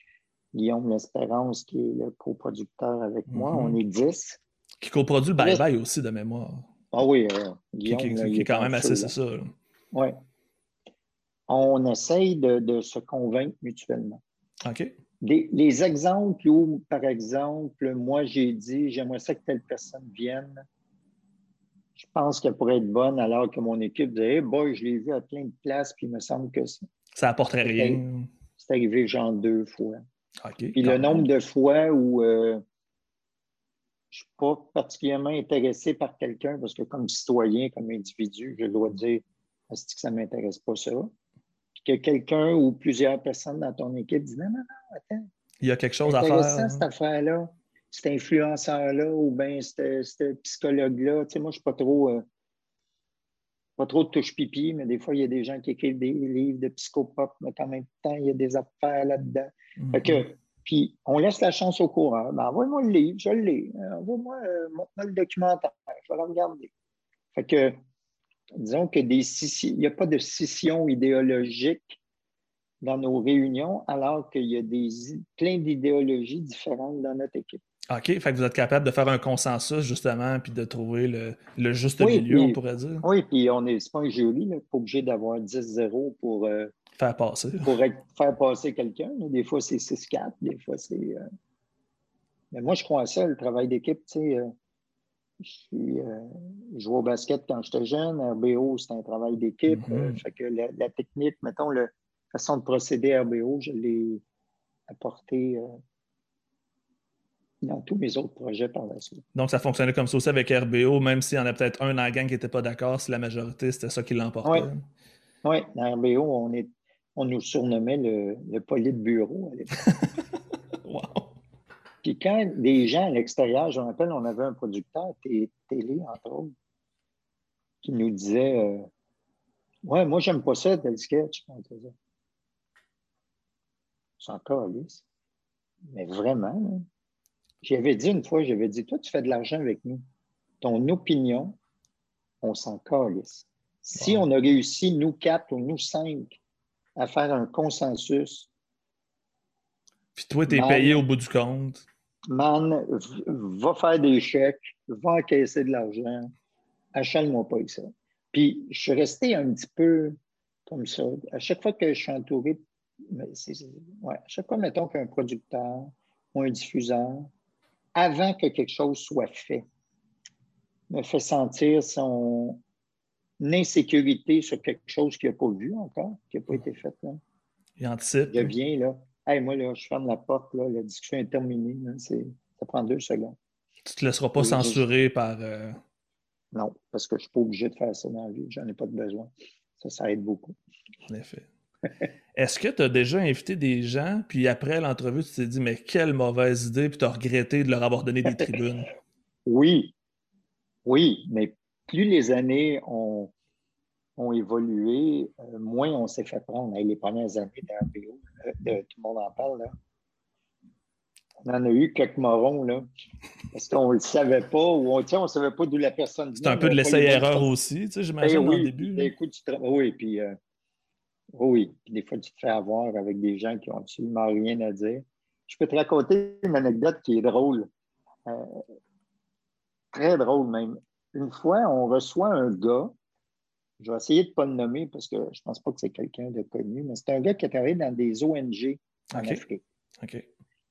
Guillaume L'Espérance, qui est le coproducteur avec moi, Mhm. on est 10. Qui coproduit le Bye Bye aussi de mémoire. Ah oui, euh, Guillaume, qui- là, qui est quand même assez, c'est ça. Oui. On essaye de, de se convaincre mutuellement. OK. Des- les exemples où, par exemple, moi j'ai dit j'aimerais ça que telle personne vienne, je pense qu'elle pourrait être bonne, alors que mon équipe disait Hey boy, je l'ai vu à plein de places, puis il me semble que c'est Ça apporterait rien. c'est arrivé genre deux fois. Puis le nombre de fois où euh, je ne suis pas particulièrement intéressé par quelqu'un, parce que comme citoyen, comme individu, je dois dire est-ce que ça ne m'intéresse pas ça? Puis que quelqu'un ou plusieurs personnes dans ton équipe disent non, non, non, attends, Il y a quelque chose à faire. cette affaire-là, cet influenceur-là ou bien ce psychologue-là. Tu sais, moi, je ne suis pas trop. euh, pas trop de touche-pipi, mais des fois, il y a des gens qui écrivent des livres de psychopop, mais en même temps, il y a des affaires là-dedans. Mhm. Puis, on laisse la chance au courant. Ben, envoie-moi le livre, je l'ai. Euh, Envoie-moi, euh, le documentaire, je vais le regarder. Fait que, disons que des il n'y a pas de scission idéologique dans nos réunions, alors qu'il y a des, plein d'idéologies différentes dans notre équipe. OK. Fait que vous êtes capable de faire un consensus, justement, puis de trouver le, le juste Oui, milieu, puis- on pourrait dire. Oui, puis on est, c'est pas un jury, là, pas obligé d'avoir 10-0 pour, euh, Faire passer. pour être- faire passer quelqu'un. Des fois, c'est 6-4, des fois, c'est. euh, Mais moi, je crois à ça, le travail d'équipe. Tu sais, euh, je, jouais au basket quand j'étais jeune. RBO, c'est un travail d'équipe. Mhm. Euh, fait que la, la technique, mettons, la façon de procéder à RBO, je l'ai apporté dans tous mes autres projets par la suite. Donc, ça fonctionnait comme ça aussi avec RBO, même s'il y en a peut-être un dans la gang qui n'était pas d'accord, si la majorité, c'était ça qui l'emportait. Oui, dans RBO, on, est, on nous surnommait le, le poli de bureau à l'époque. Wow. Puis quand des gens à l'extérieur, je me rappelle, on avait un producteur té- télé, entre autres, qui nous disait euh, Ouais, moi, j'aime pas ça, tel sketch. On faisait. C'est encore lisse. Mais vraiment, là. J'avais dit une fois, j'avais dit Toi, tu fais de l'argent avec nous. Ton opinion, on s'en calisse. Si on a réussi, nous quatre ou nous cinq, à faire un consensus, Puis toi, t'es Man. payé au bout du compte. man, va faire des chèques, va encaisser de l'argent, achète-moi pas avec ça. Puis, je suis resté un petit peu comme ça. À chaque fois que je suis entouré, mais ouais, à chaque fois, mettons qu'un producteur ou un diffuseur, avant que quelque chose soit fait, me fait sentir son insécurité sur quelque chose qu'il n'a pas vu encore, qui n'a pas été fait. Là. Il anticipe. Je viens, là. Hey, moi, là, je ferme la porte, là, la discussion est terminée. là. Ça prend deux secondes. Tu te laisseras pas je- censurer par. euh, Non, parce que je ne suis pas obligé de faire ça dans la vie. J'en ai pas de besoin. Ça, ça aide beaucoup. En effet. Est-ce que tu as déjà invité des gens, puis après l'entrevue, tu t'es dit, mais quelle mauvaise idée, puis tu as regretté de leur avoir donné des tribunes? Oui, oui, mais plus les années ont, ont évolué, euh, moins on s'est fait prendre. Hey, les premières années de- tout le monde en parle, là. On en a eu quelques morons, là. Parce qu'on ne le savait pas, ou on ne savait pas d'où la personne C'est un peu de venait, l'essai-erreur aussi, tu sais, j'imagine, oui, le début. là. tu te- Oui, puis euh, oui, puis des fois, tu te fais avoir avec des gens qui n'ont absolument rien à dire. Je peux te raconter une anecdote qui est drôle. Euh, très drôle même. Une fois, on reçoit un gars, je vais essayer de ne pas le nommer parce que je ne pense pas que c'est quelqu'un de connu, mais c'est un gars qui a travaillé dans des ONG en. Afrique.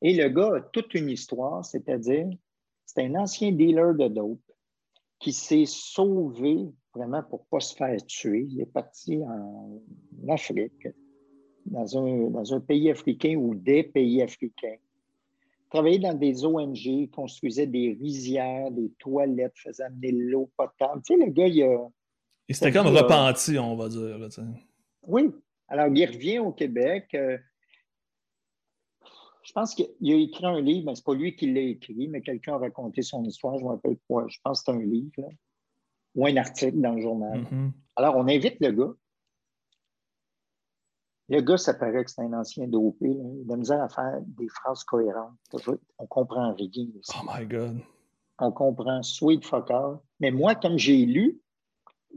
Et le gars a toute une histoire, c'est-à-dire, c'est un ancien dealer de dope qui s'est sauvé vraiment pour ne pas se faire tuer. Il est parti en Afrique, dans un, dans un pays africain ou des pays africains. Travaillait dans des ONG, construisait des rizières, des toilettes, faisait amener l'eau potable. Tu sais, le gars, il a. Et c'était Ça comme repenti, on va dire. là. Oui, Alors, il revient au Québec. Euh, je pense qu'il a écrit un livre, mais ce n'est pas lui qui l'a écrit, mais quelqu'un a raconté son histoire. Je ne me rappelle. Je pense que c'est un livre ou un article dans le journal. Mm-hmm. Alors, on invite le gars. Le gars, ça paraît que c'est un ancien dopé. Il a misère à faire des phrases cohérentes. On comprend rien. Oh my God. On comprend sweet fucker. Mais moi, comme j'ai lu,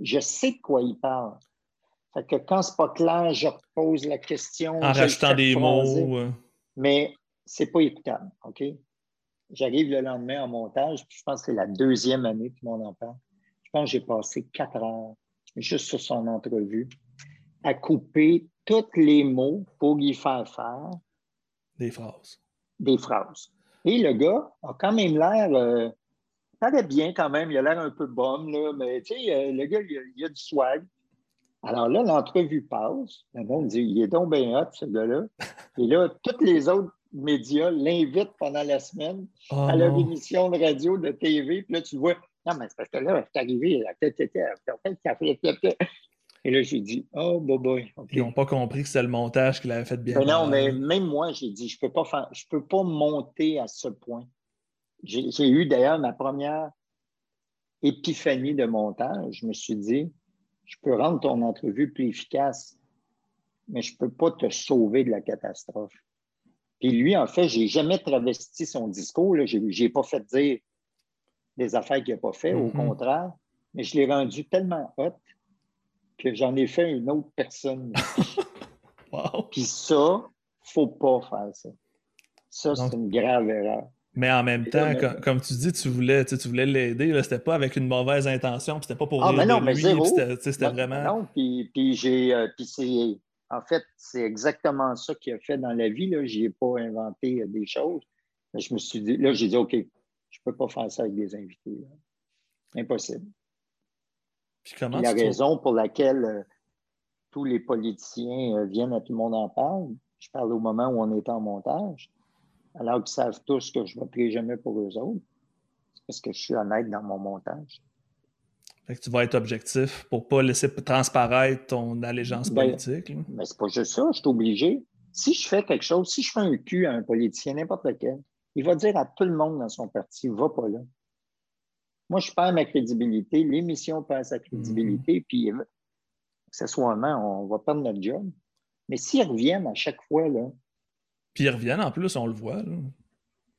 je sais de quoi il parle. Fait que quand c'est pas clair, je repose la question. En rajoutant des mots. Mais c'est pas écoutable, OK? J'arrive le lendemain en montage, puis je pense que c'est la deuxième année que mon en parle. Je pense que j'ai passé quatre heures juste sur son entrevue à couper tous les mots pour y faire faire des phrases. Des phrases. Et le gars a quand même l'air. Euh, ça bien quand même, il a l'air un peu bum, là, mais tu sais, euh, le gars, il a, du swag. Alors là, l'entrevue passe. Le monde dit il est donc bien hot, ce gars-là. Et là, tous les autres médias l'invitent pendant la semaine oh à leur émission de radio, de TV. Puis là, tu vois, non, mais c'est parce que là, c'est arrivé, la tête était. Et là, j'ai dit, oh, boy, boy. Ils n'ont pas compris que c'était le montage qu'il avait fait bien. Mais non, mais même moi, j'ai dit, je ne peux, pas faire, je peux pas monter à ce point. J'ai eu d'ailleurs ma première épiphanie de montage. Je me suis dit, je peux rendre ton entrevue plus efficace, mais je ne peux pas te sauver de la catastrophe. Puis lui, en fait, je n'ai jamais travesti son discours. Je n'ai pas fait dire des affaires qu'il n'a pas fait, au mm-hmm. contraire, mais je l'ai rendu tellement hot que j'en ai fait une autre personne. Puis ça, il ne faut pas faire ça. Ça, c'est une grave erreur. Mais en même temps, comme, tu dis, tu voulais, tu, voulais l'aider. C'était pas avec une mauvaise intention. C'était pas pour ah, mais non, mais C'était vraiment. Non, puis, puis j'ai. Euh, c'est. En fait, c'est exactement ça qu'il a fait dans la vie. Je n'ai pas inventé euh, des choses. Mais je me suis dit, là, j'ai dit, OK, ne peux pas faire ça avec des invités. Impossible. Puis comment la raison pour laquelle euh, tous les politiciens viennent à tout le monde en parle, je parle au moment où on est en montage, alors qu'ils savent tous que je ne voterai jamais pour eux autres. parce que je suis honnête dans mon montage. Fait que tu vas être objectif pour ne pas laisser transparaître ton allégeance ben, politique. Mais c'est pas juste ça, je suis obligé. Si je fais quelque chose, si je fais un cul à un politicien, n'importe lequel, il va dire à tout le monde dans son parti, va pas là. Moi, je perds ma crédibilité, l'émission perd sa crédibilité, mm-hmm. puis accessoirement, on va perdre notre job. Mais s'ils reviennent à chaque fois, là, puis ils reviennent en plus, on le voit.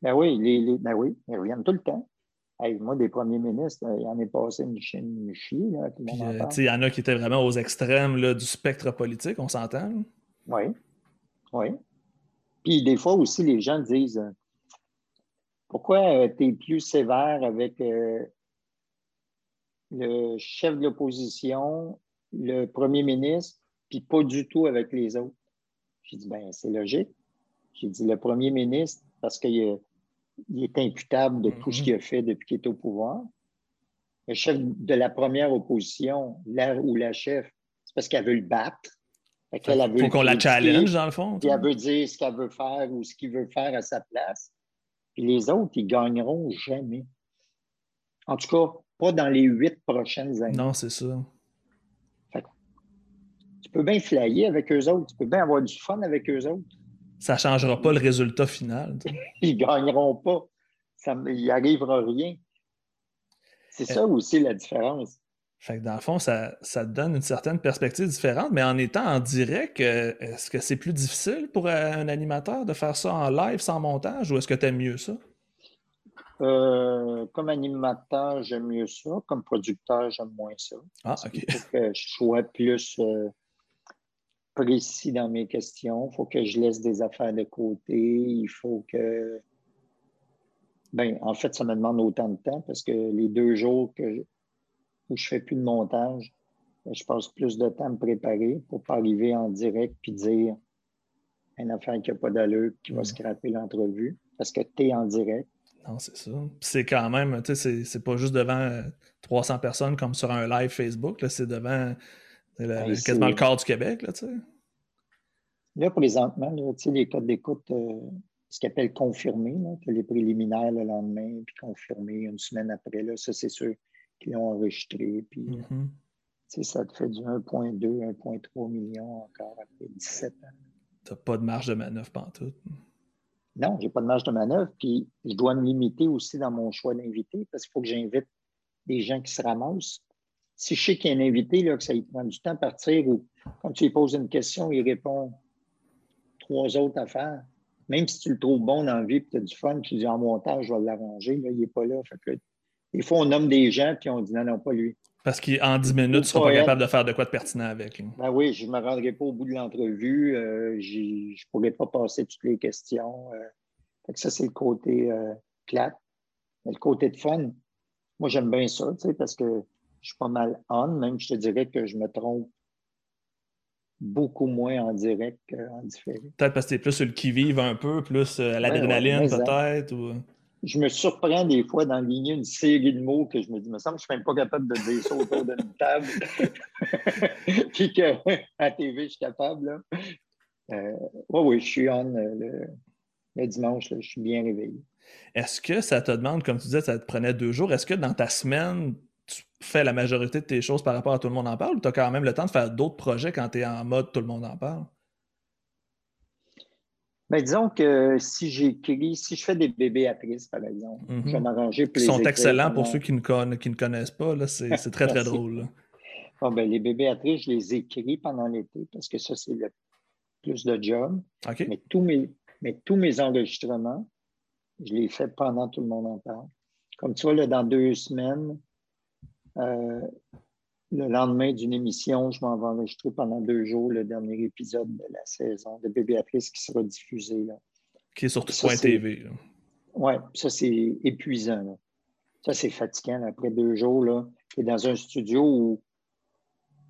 Ben oui, les, ben oui, ils reviennent tout le temps. moi, des premiers ministres, il y en est passé une chaîne chie. Là, euh, il y en a qui étaient vraiment aux extrêmes là, du spectre politique, on s'entend. Oui. Oui. Puis des fois aussi, les gens disent Pourquoi euh, tu es plus sévère avec le chef de l'opposition, le premier ministre, puis pas du tout avec les autres? J'ai dit Ben, c'est logique. J'ai dit le premier ministre, parce qu'il est imputable de tout ce mhm. qu'il a fait depuis qu'il est au pouvoir. Le chef de la première opposition, l'air ou la chef, c'est parce qu'elle veut le battre. Il faut qu'on la challenge, dans le fond. Puis elle veut dire ce qu'elle veut faire ou ce qu'il veut faire à sa place. Puis les autres, ils gagneront jamais. En tout cas, pas dans les huit prochaines années. Non, c'est ça. tu peux bien flyer avec eux autres. Tu peux bien avoir du fun avec eux autres ça ne changera pas le résultat final. Ils ne gagneront pas. Ça, il n'y arrivera rien. C'est ça aussi la différence. Fait que dans le fond, ça, ça donne une certaine perspective différente, mais en étant en direct, euh, est-ce que c'est plus difficile pour un animateur de faire ça en live sans montage ou est-ce que tu aimes mieux ça? Euh, comme animateur, j'aime mieux ça. Comme producteur, j'aime moins ça. Ah, OK. Il faut que je sois plus. Euh, précis dans mes questions. Il faut que je laisse des affaires de côté. Il faut que. Ben, en fait, ça me demande autant de temps parce que les deux jours que où je fais plus de montage, je passe plus de temps à me préparer pour pas arriver en direct puis dire une affaire qui n'a pas d'allure qui va scraper l'entrevue parce que tu es en direct. Non, c'est ça. C'est quand même, tu sais, c'est pas juste devant 300 personnes comme sur un live Facebook, c'est devant c'est quasiment le quart du Québec, là, tu sais. Là, présentement, là, les codes d'écoute, euh, ce qu'ils appellent confirmés, là, les préliminaires le lendemain, puis confirmés une semaine après, là, ça, c'est sûr qu'ils l'ont enregistré. Puis, mm-hmm. ça te fait du 1,2, 1,3 million encore après 17 ans. Tu n'as pas de marge de manœuvre tout. Non, je n'ai pas de marge de manœuvre. Puis je dois me limiter aussi dans mon choix d'invité parce qu'il faut que j'invite des gens qui se ramassent. Si je sais qu'il y a un invité, là, que ça lui prend du temps à partir ou quand tu lui poses une question, il répond trois autres affaires. Même si tu le trouves bon dans la vie et tu as du fun, tu dis en montage, je vais l'arranger, il n'est pas là. Fait des fois, on nomme des gens puis on dit non, non, pas lui. Parce qu'en 10 minutes, tu ne seras pas capable de faire de quoi de pertinent avec. Ben oui, je ne me rendrai pas au bout de l'entrevue. Euh, je ne pourrai pas passer toutes les questions. Euh. ça, c'est le côté euh, plate. Mais le côté de fun, moi, j'aime bien ça, parce que je suis pas mal on, même je te dirais que je me trompe beaucoup moins en direct qu'en différé. Peut-être parce que tu es plus sur le qui-vive un peu, plus à l'adrénaline peut-être. Ou je me surprends des fois d'enligner une série de mots que je me dis, me semble que je ne suis même pas capable de dire ça autour d'une table. Puis qu'à la TV, je suis capable. Euh, oui, oui, je suis on euh, le, dimanche, je suis bien réveillé. Est-ce que ça te demande, comme tu disais, ça te prenait deux jours, est-ce que dans ta semaine, tu fais la majorité de tes choses par rapport à tout le monde en parle ou tu as quand même le temps de faire d'autres projets quand tu es en mode tout le monde en parle? Mais ben, disons que si j'écris, si je fais des bébés actrices, par exemple, je vais mhm. m'arranger pour Ils sont excellents pour ceux qui ne, connaissent pas. C'est très, très drôle. ben, les bébés actrices, je les écris pendant l'été parce que ça, c'est le plus de job. Mais, tous mes, mais tous mes enregistrements, je les fais pendant tout le monde en parle. Comme tu vois, là, dans deux semaines, euh, le lendemain d'une émission, je m'en vais enregistrer pendant deux jours le dernier épisode de la saison de Bébé qui sera diffusé. Là. Qui est sur TV. Oui, ça c'est épuisant. Ça c'est fatigant. Après deux jours, tu es dans un studio où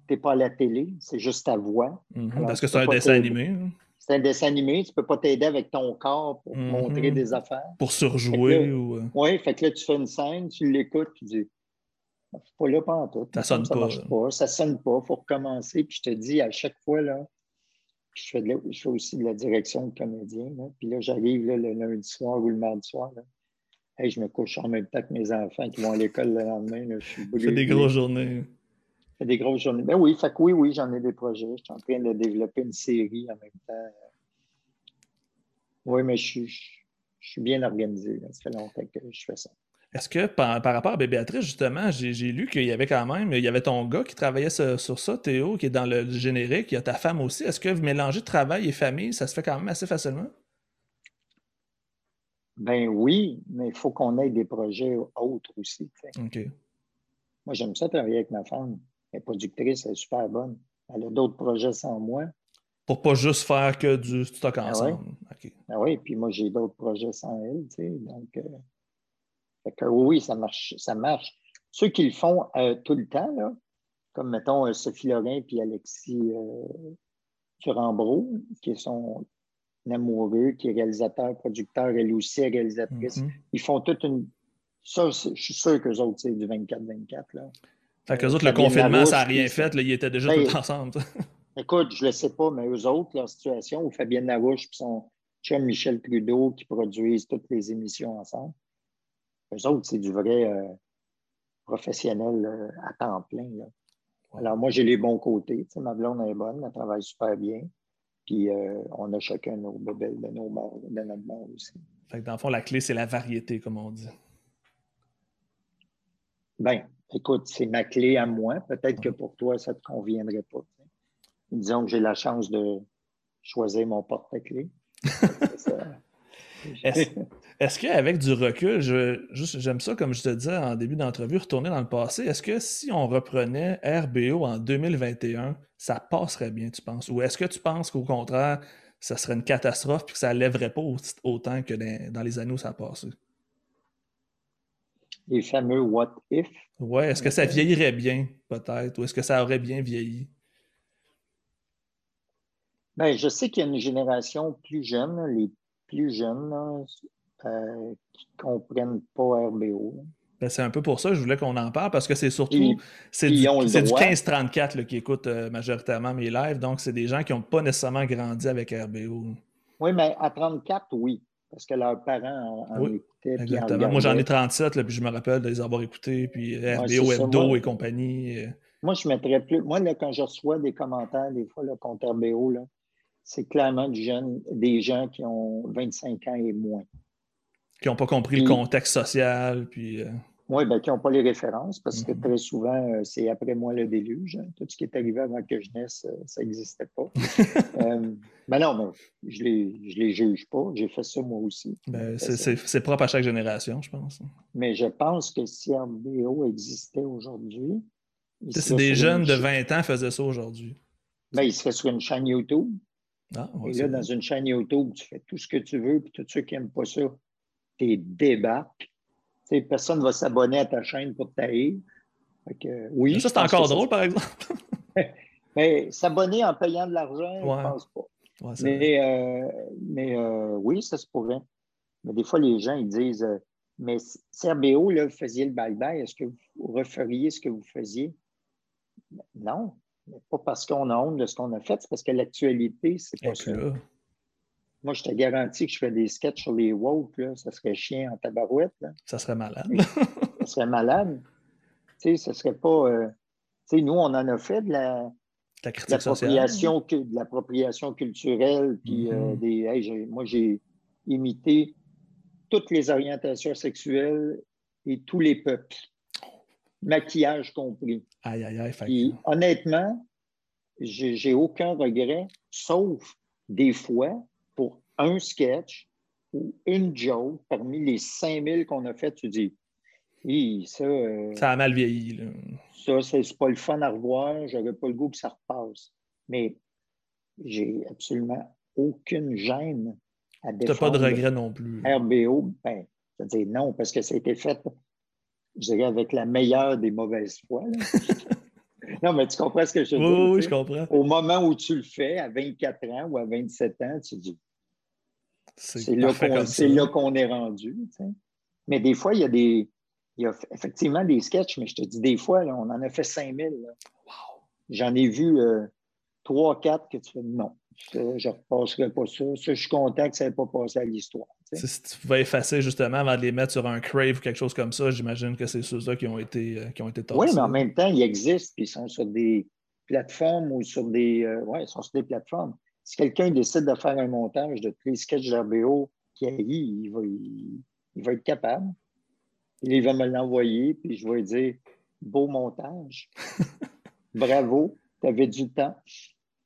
tu n'es pas à la télé, c'est juste ta voix. Mhm, parce que c'est un dessin animé. Hein. C'est un dessin animé, tu ne peux pas t'aider avec ton corps pour mhm. montrer des affaires. Pour surjouer. ou... Euh. Oui, fait que là, tu fais une scène, tu l'écoutes, tu dis pas là pas tout. Ça sonne ça pas. Marche pas. Ça sonne pas. Il faut recommencer. Puis je te dis, à chaque fois, là, je fais, je fais aussi de la direction de comédien. Là. Puis là, j'arrive le lundi soir ou le mardi soir. Là. je me couche en même temps que mes enfants qui vont à l'école le lendemain. Là. Je des grosses journées. Je fais des grosses journées. Ben oui, fait que oui, oui, j'en ai des projets. Je suis en train de développer une série en même temps. Oui, mais je suis, je suis bien organisé. Ça fait longtemps que je fais ça. Est-ce que par, rapport à Béatrice, justement, j'ai lu qu'il y avait quand même, il y avait ton gars qui travaillait sur, ça, Théo, qui est dans le générique, il y a ta femme aussi. Est-ce que mélanger travail et famille, ça se fait quand même assez facilement? Ben oui, mais il faut qu'on ait des projets autres aussi. OK. Moi, j'aime ça travailler avec ma femme. Elle est productrice, elle est super bonne. Elle a d'autres projets sans moi. Pour pas juste faire que du stock ben ensemble. Ah oui, puis moi, j'ai d'autres projets sans elle, tu sais. Donc, euh, oui, ça marche, ça marche. Ceux qui le font euh, tout le temps, comme mettons euh, Sophie Lorrain et Alexis euh, qui sont amoureux, qui est réalisateur, producteur, elle aussi est réalisatrice. Mm-hmm. Ils font toute une. Ça, je suis sûr qu'eux autres, c'est du 24-24. Fait qu'eux autres, le confinement, ça n'a rien fait. ils étaient déjà ben, tous ensemble. écoute, je ne le sais pas, mais eux autres, leur situation, où Fabienne Larouche et son chum Michel Trudeau qui produisent toutes les émissions ensemble, eux autres, c'est du vrai euh, professionnel euh, à temps plein. Alors, moi, j'ai les bons côtés. ma blonde est bonne, elle travaille super bien. Puis, euh, on a chacun nos bebelles de, nos de notre bord aussi. Fait que dans le fond, la clé, c'est la variété, comme on dit. Bien, écoute, c'est ma clé à moi. Peut-être que pour toi, ça ne te conviendrait pas. Disons que j'ai la chance de choisir mon porte-clés. Est-ce qu'avec du recul, j'aime ça, comme je te disais en début d'entrevue, retourner dans le passé, est-ce que si on reprenait RBO en 2021, ça passerait bien, tu penses? Ou est-ce que tu penses qu'au contraire, ça serait une catastrophe et que ça ne lèverait pas autant que dans, les années où ça a passé? Les fameux what if? Ouais, est-ce que ça vieillirait bien, peut-être, ou est-ce que ça aurait bien vieilli? Ben, je sais qu'il y a une génération plus jeune, les plus jeunes, euh, qui ne comprennent pas RBO. Ben, c'est un peu pour ça que je voulais qu'on en parle parce que c'est surtout c'est du, 15-34 qui écoutent euh, majoritairement mes lives, donc c'est des gens qui n'ont pas nécessairement grandi avec RBO. Oui, mais à 34, oui, parce que leurs parents en, écoutaient. Exactement. Moi, j'en ai 37, là, puis je me rappelle de les avoir écoutés, puis RBO, Hebdo et compagnie. Moi, je mettrais plus. Moi, là, quand je reçois des commentaires, des fois, le compte RBO, c'est clairement du jeune, des gens qui ont 25 ans et moins. Qui n'ont pas compris le contexte social. Puis, euh, Oui, ben, qui n'ont pas les références, parce que mhm. très souvent, euh, c'est après moi le déluge. Hein. Tout ce qui est arrivé avant que je naisse, euh, ça n'existait pas. ben non, mais je ne les, je les juge pas. J'ai fait ça moi aussi. Ben, c'est propre à chaque génération, je pense. Mais je pense que si RBO existait aujourd'hui, c'est des jeunes de 20 ans faisaient ça aujourd'hui. Ben, ils seraient sur une chaîne YouTube. Ah, Et là, dans une chaîne YouTube, tu fais tout ce que tu veux, puis tous ceux qui n'aiment pas ça, tu débarques. personne ne va s'abonner à ta chaîne pour tailler. oui, ça, c'est encore drôle, par exemple. mais s'abonner en payant de l'argent, je ne pense pas. mais euh, mais euh, oui, ça se pourrait. Mais des fois, les gens ils disent euh, Mais si RBO, là, vous faisiez le bye-bye, est-ce que vous referiez ce que vous faisiez? Non, pas parce qu'on a honte de ce qu'on a fait, c'est parce que l'actualité, c'est pas ça. Moi, je te garantis que je fais des sketchs sur les woke, là, ça serait chien en tabarouette. Ça serait malade. ça serait malade. Tu sais, ça serait pas. Euh, tu sais, nous, on en a fait de la. l'appropriation, de l'appropriation culturelle, puis euh, mm-hmm. des. moi, j'ai imité toutes les orientations sexuelles et tous les peuples maquillage compris. Aïe, aïe, aïe. honnêtement, j'ai aucun regret, sauf des fois, un sketch ou une joke parmi les 5000 qu'on a fait, tu dis, ça. Euh, ça a mal vieilli. Là. Ça, c'est pas le fun à revoir. J'avais pas le goût que ça repasse. Mais j'ai absolument aucune gêne à défendre. Tu n'as pas de regret non plus. RBO, ben, je veux dire non, parce que ça a été fait je dirais, avec la meilleure des mauvaises foi. non, mais tu comprends ce que je veux dire? Oui, je comprends. Au moment où tu le fais, à 24 ans ou à 27 ans, tu dis c'est là qu'on est rendu. Mais des fois, il y a des. Il y a effectivement des sketchs, mais je te dis des fois, on en a fait 5000. Wow. J'en ai vu euh, 3 4 que tu fais non. je ne repasserai pas ça. ça. Je suis content que ça n'ait pas passé à l'histoire. Si tu pouvais effacer justement avant de les mettre sur un crave ou quelque chose comme ça, j'imagine que c'est ceux-là qui ont été, euh, qui ont été Oui, mais en même temps, ils existent, puis ils sont sur des plateformes ou sur des. Euh, ouais, ils sont sur des plateformes. Si quelqu'un décide de faire un montage de tous les sketchs d'RBO qui a il va, il, va être capable. Il va me l'envoyer, puis je vais lui dire beau montage. Bravo, tu avais du temps.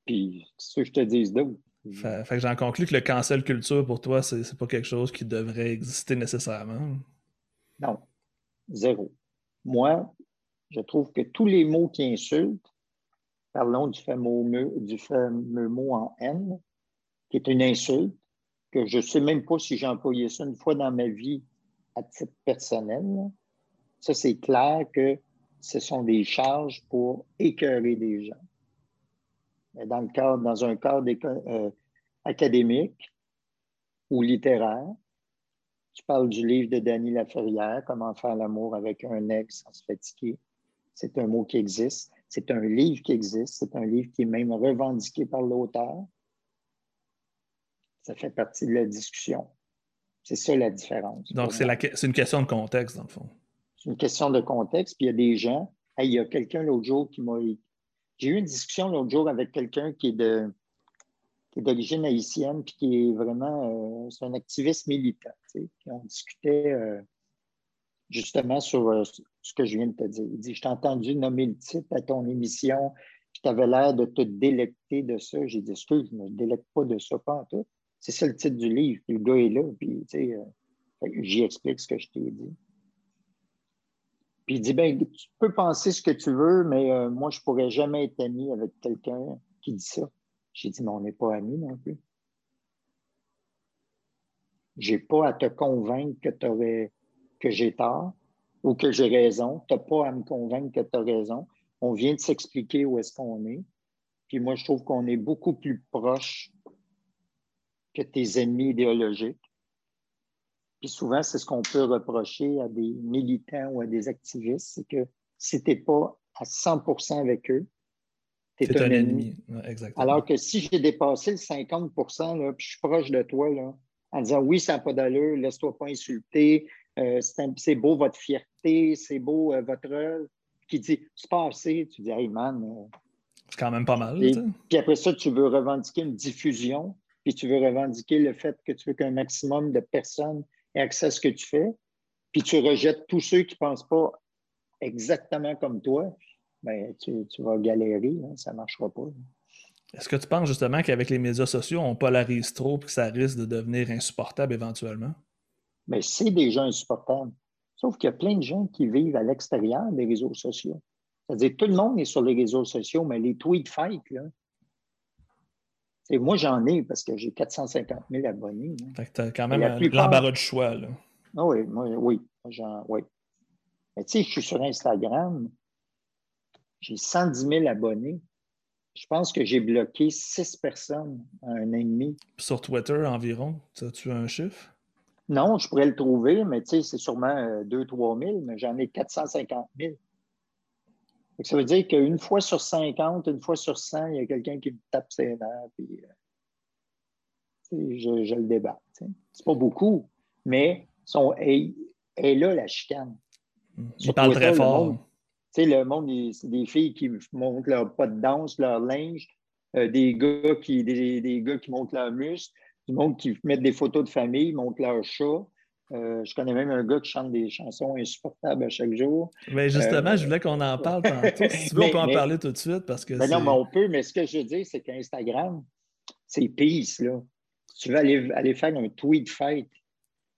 Puis, ce que je te dis d'autre? Fait, que j'en conclus que le cancel culture pour toi, c'est pas quelque chose qui devrait exister nécessairement. Non, zéro. Moi, je trouve que tous les mots qui insultent, parlons du fameux, mot en haine, qui est une insulte, que je ne sais même pas si j'ai employé ça une fois dans ma vie à titre personnel. Ça, c'est clair que ce sont des charges pour écœurer des gens cadre, dans un cadre euh, académique ou littéraire. Tu parles du livre de Dany Laferrière, Comment faire l'amour avec un ex sans se fatiguer. C'est un mot qui existe. C'est un livre qui existe. C'est un livre qui est même revendiqué par l'auteur. Ça fait partie de la discussion. C'est ça la différence. Donc, c'est, une question de contexte, dans le fond. C'est une question de contexte. Puis il y a des gens. il y a quelqu'un l'autre jour qui m'a j'ai eu une discussion l'autre jour avec quelqu'un qui est de d'origine haïtienne, puis qui est vraiment euh, c'est un activiste militant. Tu on discutait euh, justement sur euh, ce que je viens de te dire. Il dit Je t'ai entendu nommer le titre à ton émission, puis tu avais l'air de te délecter de ça. J'ai dit Excuse, je ne me délecte pas de ça, pas en tout. C'est ça le titre du livre, puis le gars est là, puis tu sais, j'y explique ce que je t'ai dit. Puis il dit ben, tu peux penser ce que tu veux, mais euh, moi, je ne pourrais jamais être ami avec quelqu'un qui dit ça. J'ai dit, mais on n'est pas amis non plus. Je n'ai pas à te convaincre que, que j'ai tort ou que j'ai raison. Tu n'as pas à me convaincre que tu as raison. On vient de s'expliquer où est-ce qu'on est. Puis moi, je trouve qu'on est beaucoup plus proche que tes ennemis idéologiques. Puis souvent, c'est ce qu'on peut reprocher à des militants ou à des activistes, c'est que si tu n'es pas à 100% avec eux, tu es, un, ennemi. Alors que si j'ai dépassé le 50 là, puis je suis proche de toi, là, en disant oui, ça n'a pas d'allure, laisse-toi pas insulter, euh, c'est beau votre fierté, c'est beau euh, votre œuvre, qui dit c'est pas assez, tu dis, hey man. Euh, c'est quand même pas mal. puis après ça, tu veux revendiquer une diffusion, puis tu veux revendiquer le fait que tu veux qu'un maximum de personnes aient accès à ce que tu fais, puis tu rejettes tous ceux qui ne pensent pas exactement comme toi, ben, tu, vas galérer, hein, ça ne marchera pas. Est-ce que tu penses justement qu'avec les médias sociaux, on polarise trop et que ça risque de devenir insupportable éventuellement? Mais c'est déjà insupportable. Sauf qu'il y a plein de gens qui vivent à l'extérieur des réseaux sociaux. C'est-à-dire tout le monde est sur les réseaux sociaux, mais les tweets fake, là. Et moi, j'en ai parce que j'ai 450 000 abonnés. Fait que tu as quand même l'embarras de choix. Là. Ah oui, oui, oui. Mais tu sais, je suis sur Instagram, j'ai 110 000 abonnés. Je pense que j'ai bloqué 6 personnes en un an et demi. Sur Twitter environ, as-tu un chiffre? Non, je pourrais le trouver, mais tu sais, c'est sûrement 2-3 euh, 000, mais j'en ai 450 000. Ça veut dire qu'une fois sur 50, une fois sur 100, il y a quelqu'un qui me tape ses nerfs, puis euh, je, le débat. C'est pas beaucoup, mais son, est là la chicane. Il parle très fort. Tu sais, le monde, c'est des filles qui montrent leur pas de danse, leur linge, euh, des, gars qui, des, des, gars qui montrent leur muscle, du monde qui mettent des photos de famille, montrent leur chat. Euh, je connais même un gars qui chante des chansons insupportables à chaque jour. Mais justement, je voulais qu'on en parle tantôt. Si tu veux, on peut en parler tout de suite parce que. Ben non, mais on peut, mais ce que je veux dire, c'est qu'Instagram, c'est peace, là. tu veux aller, aller faire un tweet fight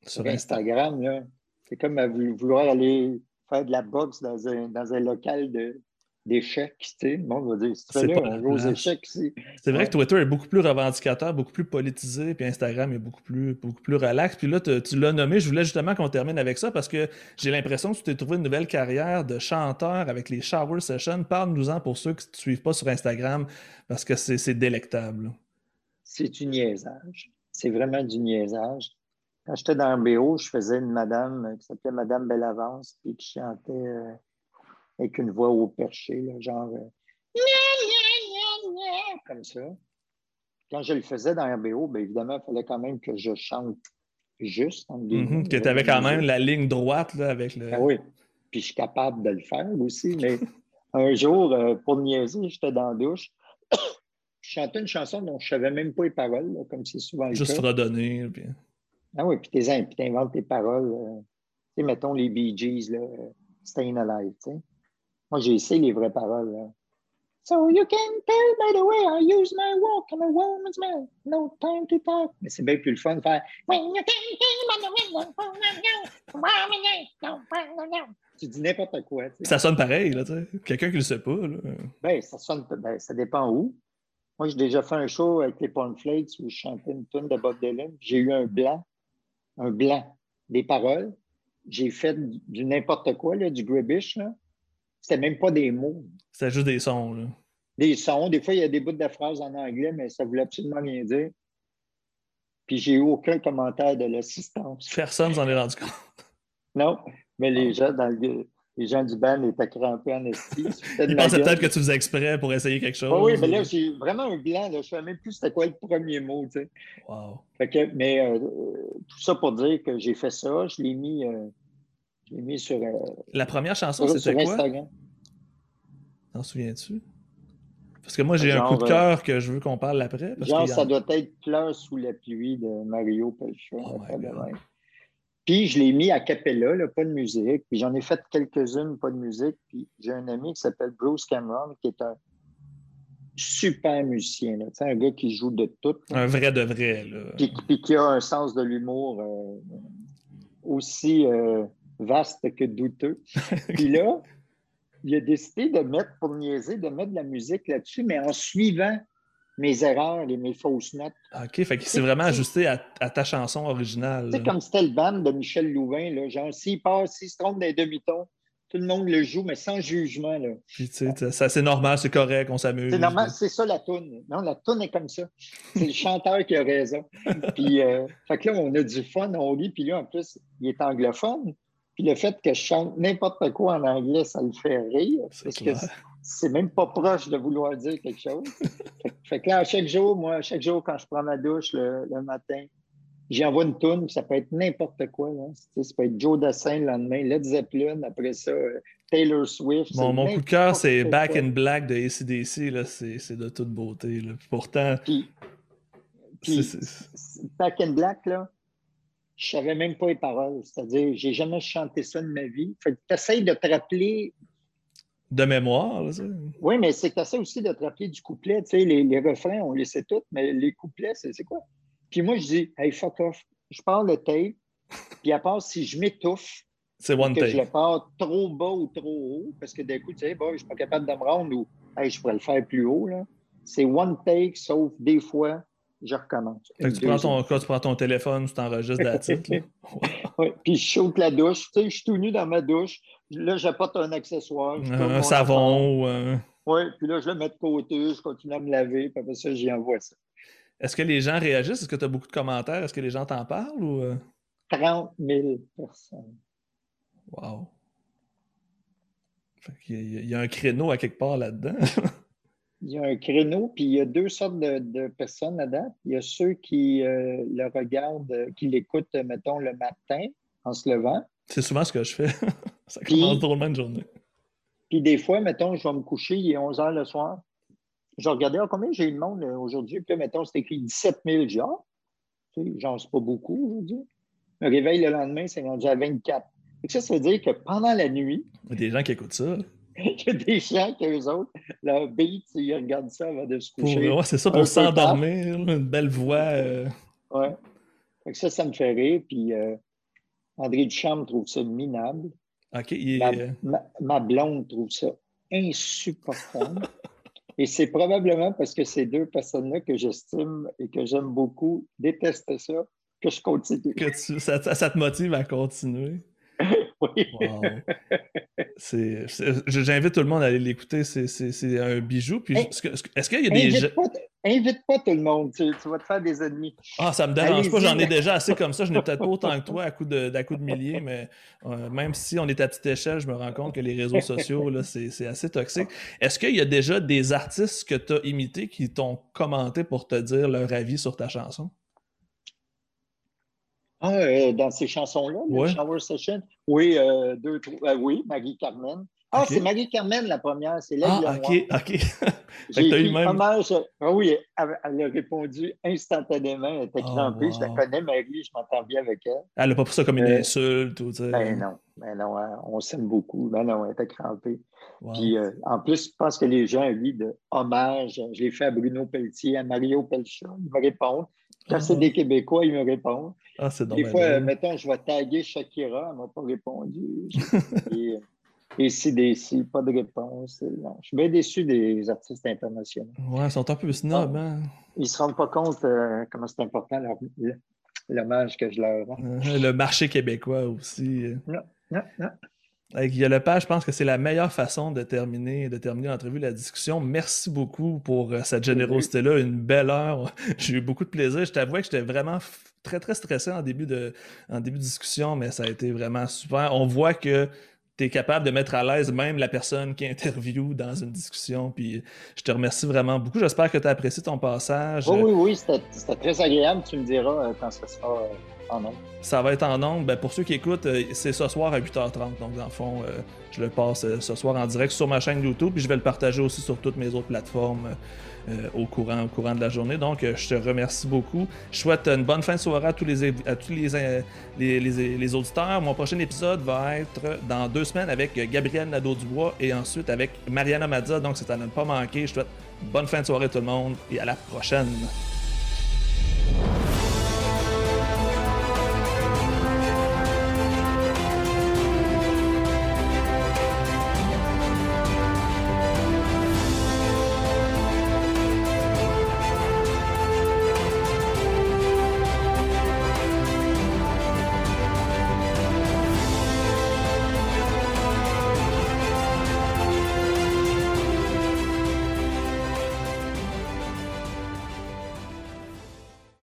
sur Instagram, là, c'est comme vouloir aller faire de la boxe dans un, dans un local de, d'échecs, tu sais. Le monde va dire, fais là, ici. C'est vrai que Twitter est beaucoup plus revendicateur, beaucoup plus politisé, puis Instagram est beaucoup plus, beaucoup plus relax. Puis là, tu l'as nommé, je voulais justement qu'on termine avec ça parce que j'ai l'impression que tu t'es trouvé une nouvelle carrière de chanteur avec les Shower Sessions. Parle-nous-en pour ceux qui ne te suivent pas sur Instagram parce que c'est délectable. C'est du niaisage. C'est vraiment du niaisage. Quand j'étais dans le BO, je faisais une madame qui s'appelait Madame Bellavance, puis qui chantait euh, avec une voix au perché, genre euh, comme ça. Quand je le faisais dans RBO, bien évidemment, il fallait quand même que je chante juste. Mm que tu avais quand même la ligne droite là, avec le. Ah oui, puis je suis capable de le faire aussi, mais un jour, euh, pour niaiser, j'étais dans la douche. je chantais une chanson dont je ne savais même pas les paroles, comme c'est souvent le Juste redonner. Puis... Ah oui, puis tu inventes tes paroles. Euh, tu sais, mettons les Bee Gees, là, Staying Alive, tu sais. Moi, j'ai essayé les vraies paroles. Là. So you can tell by the way I use my walk, I'm a woman's man. No time to talk. Mais c'est bien plus le fun de faire. Tu dis n'importe quoi. Ça sonne pareil, là, tu sais. Quelqu'un qui le sait pas. Là. Ben, ça sonne. Ben, ça dépend où. Moi, j'ai déjà fait un show avec les Flakes où je chantais une tune de Bob Dylan. J'ai eu un blanc. Un blanc. Des paroles. J'ai fait du n'importe quoi, là, du gribish, là. C'était même pas des mots. C'était juste des sons. Là. Des sons. Des fois, il y a des bouts de phrases en anglais, mais ça voulait absolument rien dire. Puis j'ai eu aucun commentaire de l'assistance. Personne s'en est rendu compte. Non, mais les gens dans le, les gens du band étaient crampés en esti. Ils pensaient peut-être que tu faisais exprès pour essayer quelque chose. oui, mais là, j'ai vraiment un blanc. Là. Je ne savais même plus c'était quoi le premier mot. Tu sais. Wow. Fait que, mais euh, tout ça pour dire que j'ai fait ça. Je l'ai mis, euh, mis sur. Euh, la première chanson, c'était quoi? T'en souviens-tu? Parce que moi, j'ai un coup de cœur euh, que je veux qu'on parle après. genre, ça doit être Pleurs sous la pluie de Mario Pelcha. Oh puis je l'ai mis à capella, là, pas de musique. Puis j'en ai fait quelques-unes, pas de musique. Puis j'ai un ami qui s'appelle Bruce Cameron, qui est un super musicien. Là. un gars qui joue de tout. Un vrai de vrai. Là. Puis, qui a un sens de l'humour euh, aussi vaste que douteux. Puis là, il a décidé de mettre, pour niaiser, de mettre de la musique là-dessus, mais en suivant mes erreurs et mes fausses notes. OK, fait qu'il s'est vraiment ajusté à, ta chanson originale. C'est comme c'était le band de Michel Louvain, là, genre s'il passe, s'il se trompe des demi-tons, tout le monde le joue, mais sans jugement. Là. Puis, tu sais, c'est normal, c'est correct, on s'amuse. C'est normal, c'est ça la toune. Non, la toune est comme ça. C'est le chanteur qui a raison. Puis, euh, fait que là, on a du fun, on lit, puis là, en plus, il est anglophone. Puis le fait que je chante n'importe quoi en anglais, ça le fait rire. Parce que c'est même pas proche de vouloir dire quelque chose. fait, que là, chaque jour, moi, chaque jour, quand je prends ma douche le, matin, j'envoie une toune, ça peut être n'importe quoi. Ça peut être Joe Dassin le lendemain, Led Zeppelin, après ça, Taylor Swift. Mon, mon coup de cœur, c'est Back in Black de ACDC. C'est de toute beauté. Là. Pourtant. Puis, Back in Black, là, je savais même pas les paroles. C'est-à-dire, j'ai jamais chanté ça de ma vie. Fait que tu essaies de te rappeler. De mémoire, là, Oui, mais c'est que tu essaies aussi de te rappeler du couplet. Tu sais, les, les refrains, on les sait tous, mais les couplets, c'est quoi? Puis moi, je dis, hey, fuck off. Je parle le tape, puis à part si je m'étouffe, c'est one que je le pars trop bas ou trop haut, parce que d'un coup, tu sais, bon, je suis pas capable de me rendre ou hey, je pourrais le faire plus haut. C'est one take, sauf des fois, je recommence. tu, prends ton, tu prends ton téléphone, tu t'enregistres la titre. oui, puis je saute la douche. Tu sais, je suis tout nu dans ma douche. Là, j'apporte un accessoire. Un savon. ou Oui, puis là, je le mets de côté, je continue à me laver, puis après ça, j'y envoie ça. Est-ce que les gens réagissent? Est-ce que tu as beaucoup de commentaires? Est-ce que les gens t'en parlent? Ou... 30 euh? 000 personnes. Wow. il, y a, un créneau à quelque part là-dedans. il y a un créneau, puis il y a deux sortes de, personnes là-dedans. Il y a ceux qui euh, le regardent, euh, qui l'écoutent, mettons, le matin en se levant. C'est souvent ce que je fais. Ça commence drôlement une journée. Puis des fois, mettons, je vais me coucher, il est 11 h le soir je regardais ah, combien j'ai eu de monde euh, aujourd'hui? Puis là, mettons, c'est écrit 17 000. J'ai ah, tu sais, j'en sais pas beaucoup aujourd'hui. Le réveil le lendemain, c'est rendu à 24. Et ça, ça veut dire que pendant la nuit. Il y a des gens qui écoutent ça. A des gens qui, eux autres, leur beat, ils regardent ça avant de se coucher. Ouais, c'est ça, pour s'endormir, une belle voix. Euh... Ouais. ça, ça me fait rire. Puis euh, André Duchamp trouve ça minable. OK. ma, blonde trouve ça insupportable. Et c'est probablement parce que ces deux personnes-là que j'estime et que j'aime beaucoup détestent ça que je continue. Que ça, te motive à continuer. Oui. J'invite tout le monde à aller l'écouter. C'est un bijou. Puis, est-ce qu'il y a des gens. Invite pas tout le monde, tu, vas te faire des ennemis. Ah, ça me dérange pas, j'en ai déjà assez comme ça. Je n'ai peut-être pas autant que toi à coup de, de milliers, mais euh, même si on est à petite échelle, je me rends compte que les réseaux sociaux, c'est assez toxique. Est-ce qu'il y a déjà des artistes que tu as imités qui t'ont commenté pour te dire leur avis sur ta chanson? Ah, euh, dans ces chansons-là, ouais. Shower Session? Oui, euh, deux, trois, oui, Maggie Carmen. Ah, c'est Marie-Carmen la première, c'est là Ah, ok, ok. J'ai eu même... hommage. Ah oui, elle, a répondu instantanément, elle était crampée. Je la connais, Marie, je m'entends bien avec elle. Elle n'a pas pris ça comme une euh, insulte ou tu Ben non, ben non, hein, on s'aime beaucoup. Ben non, elle était crampée. Puis euh, en plus, je pense que les gens, lui, de hommage, je l'ai fait à Bruno Pelletier, à Mario Pelchon, ils me répondent. Quand c'est des Québécois, ils me répondent. Ah, c'est Des fois, mettons, je vais taguer Shakira, elle ne m'a pas répondu. Et, et si pas de réponse. Je suis bien déçu des artistes internationaux. Ouais, ils sont un peu snobs. Ah. Hein? Ils ne se rendent pas compte euh, comment c'est important l'hommage que je leur rends. Euh, le marché québécois aussi. Non, non, non. Avec Guillaume Lepage, je pense que c'est la meilleure façon de terminer, de terminer l'entrevue, la discussion. Merci beaucoup pour euh, cette générosité-là. Une belle heure. J'ai eu beaucoup de plaisir. Je t'avoue que j'étais vraiment très, très stressé en début, de, en début de discussion, mais ça a été vraiment super. On voit que tu es capable de mettre à l'aise même la personne qui interviewe dans une discussion. Puis je te remercie vraiment beaucoup. J'espère que tu as apprécié ton passage. oui, oui, oui, c'était très agréable. Tu me diras euh, quand ça sera euh, en. Ça va être en nombre. Ben, pour ceux qui écoutent, euh, c'est ce soir à 8h30. Donc, dans le fond, je le passe ce soir en direct sur ma chaîne YouTube. Puis je vais le partager aussi sur toutes mes autres plateformes. Euh, au, courant, au courant de la journée. Donc, euh, je te remercie beaucoup. Je souhaite une bonne fin de soirée à tous les, à tous les, euh, les, les, auditeurs. Mon prochain épisode va être dans deux semaines avec Gabriel Nadeau-Dubois et ensuite avec Mariana Mazza. Donc, c'est à ne pas manquer. Je souhaite bonne fin de soirée à tout le monde et à la prochaine.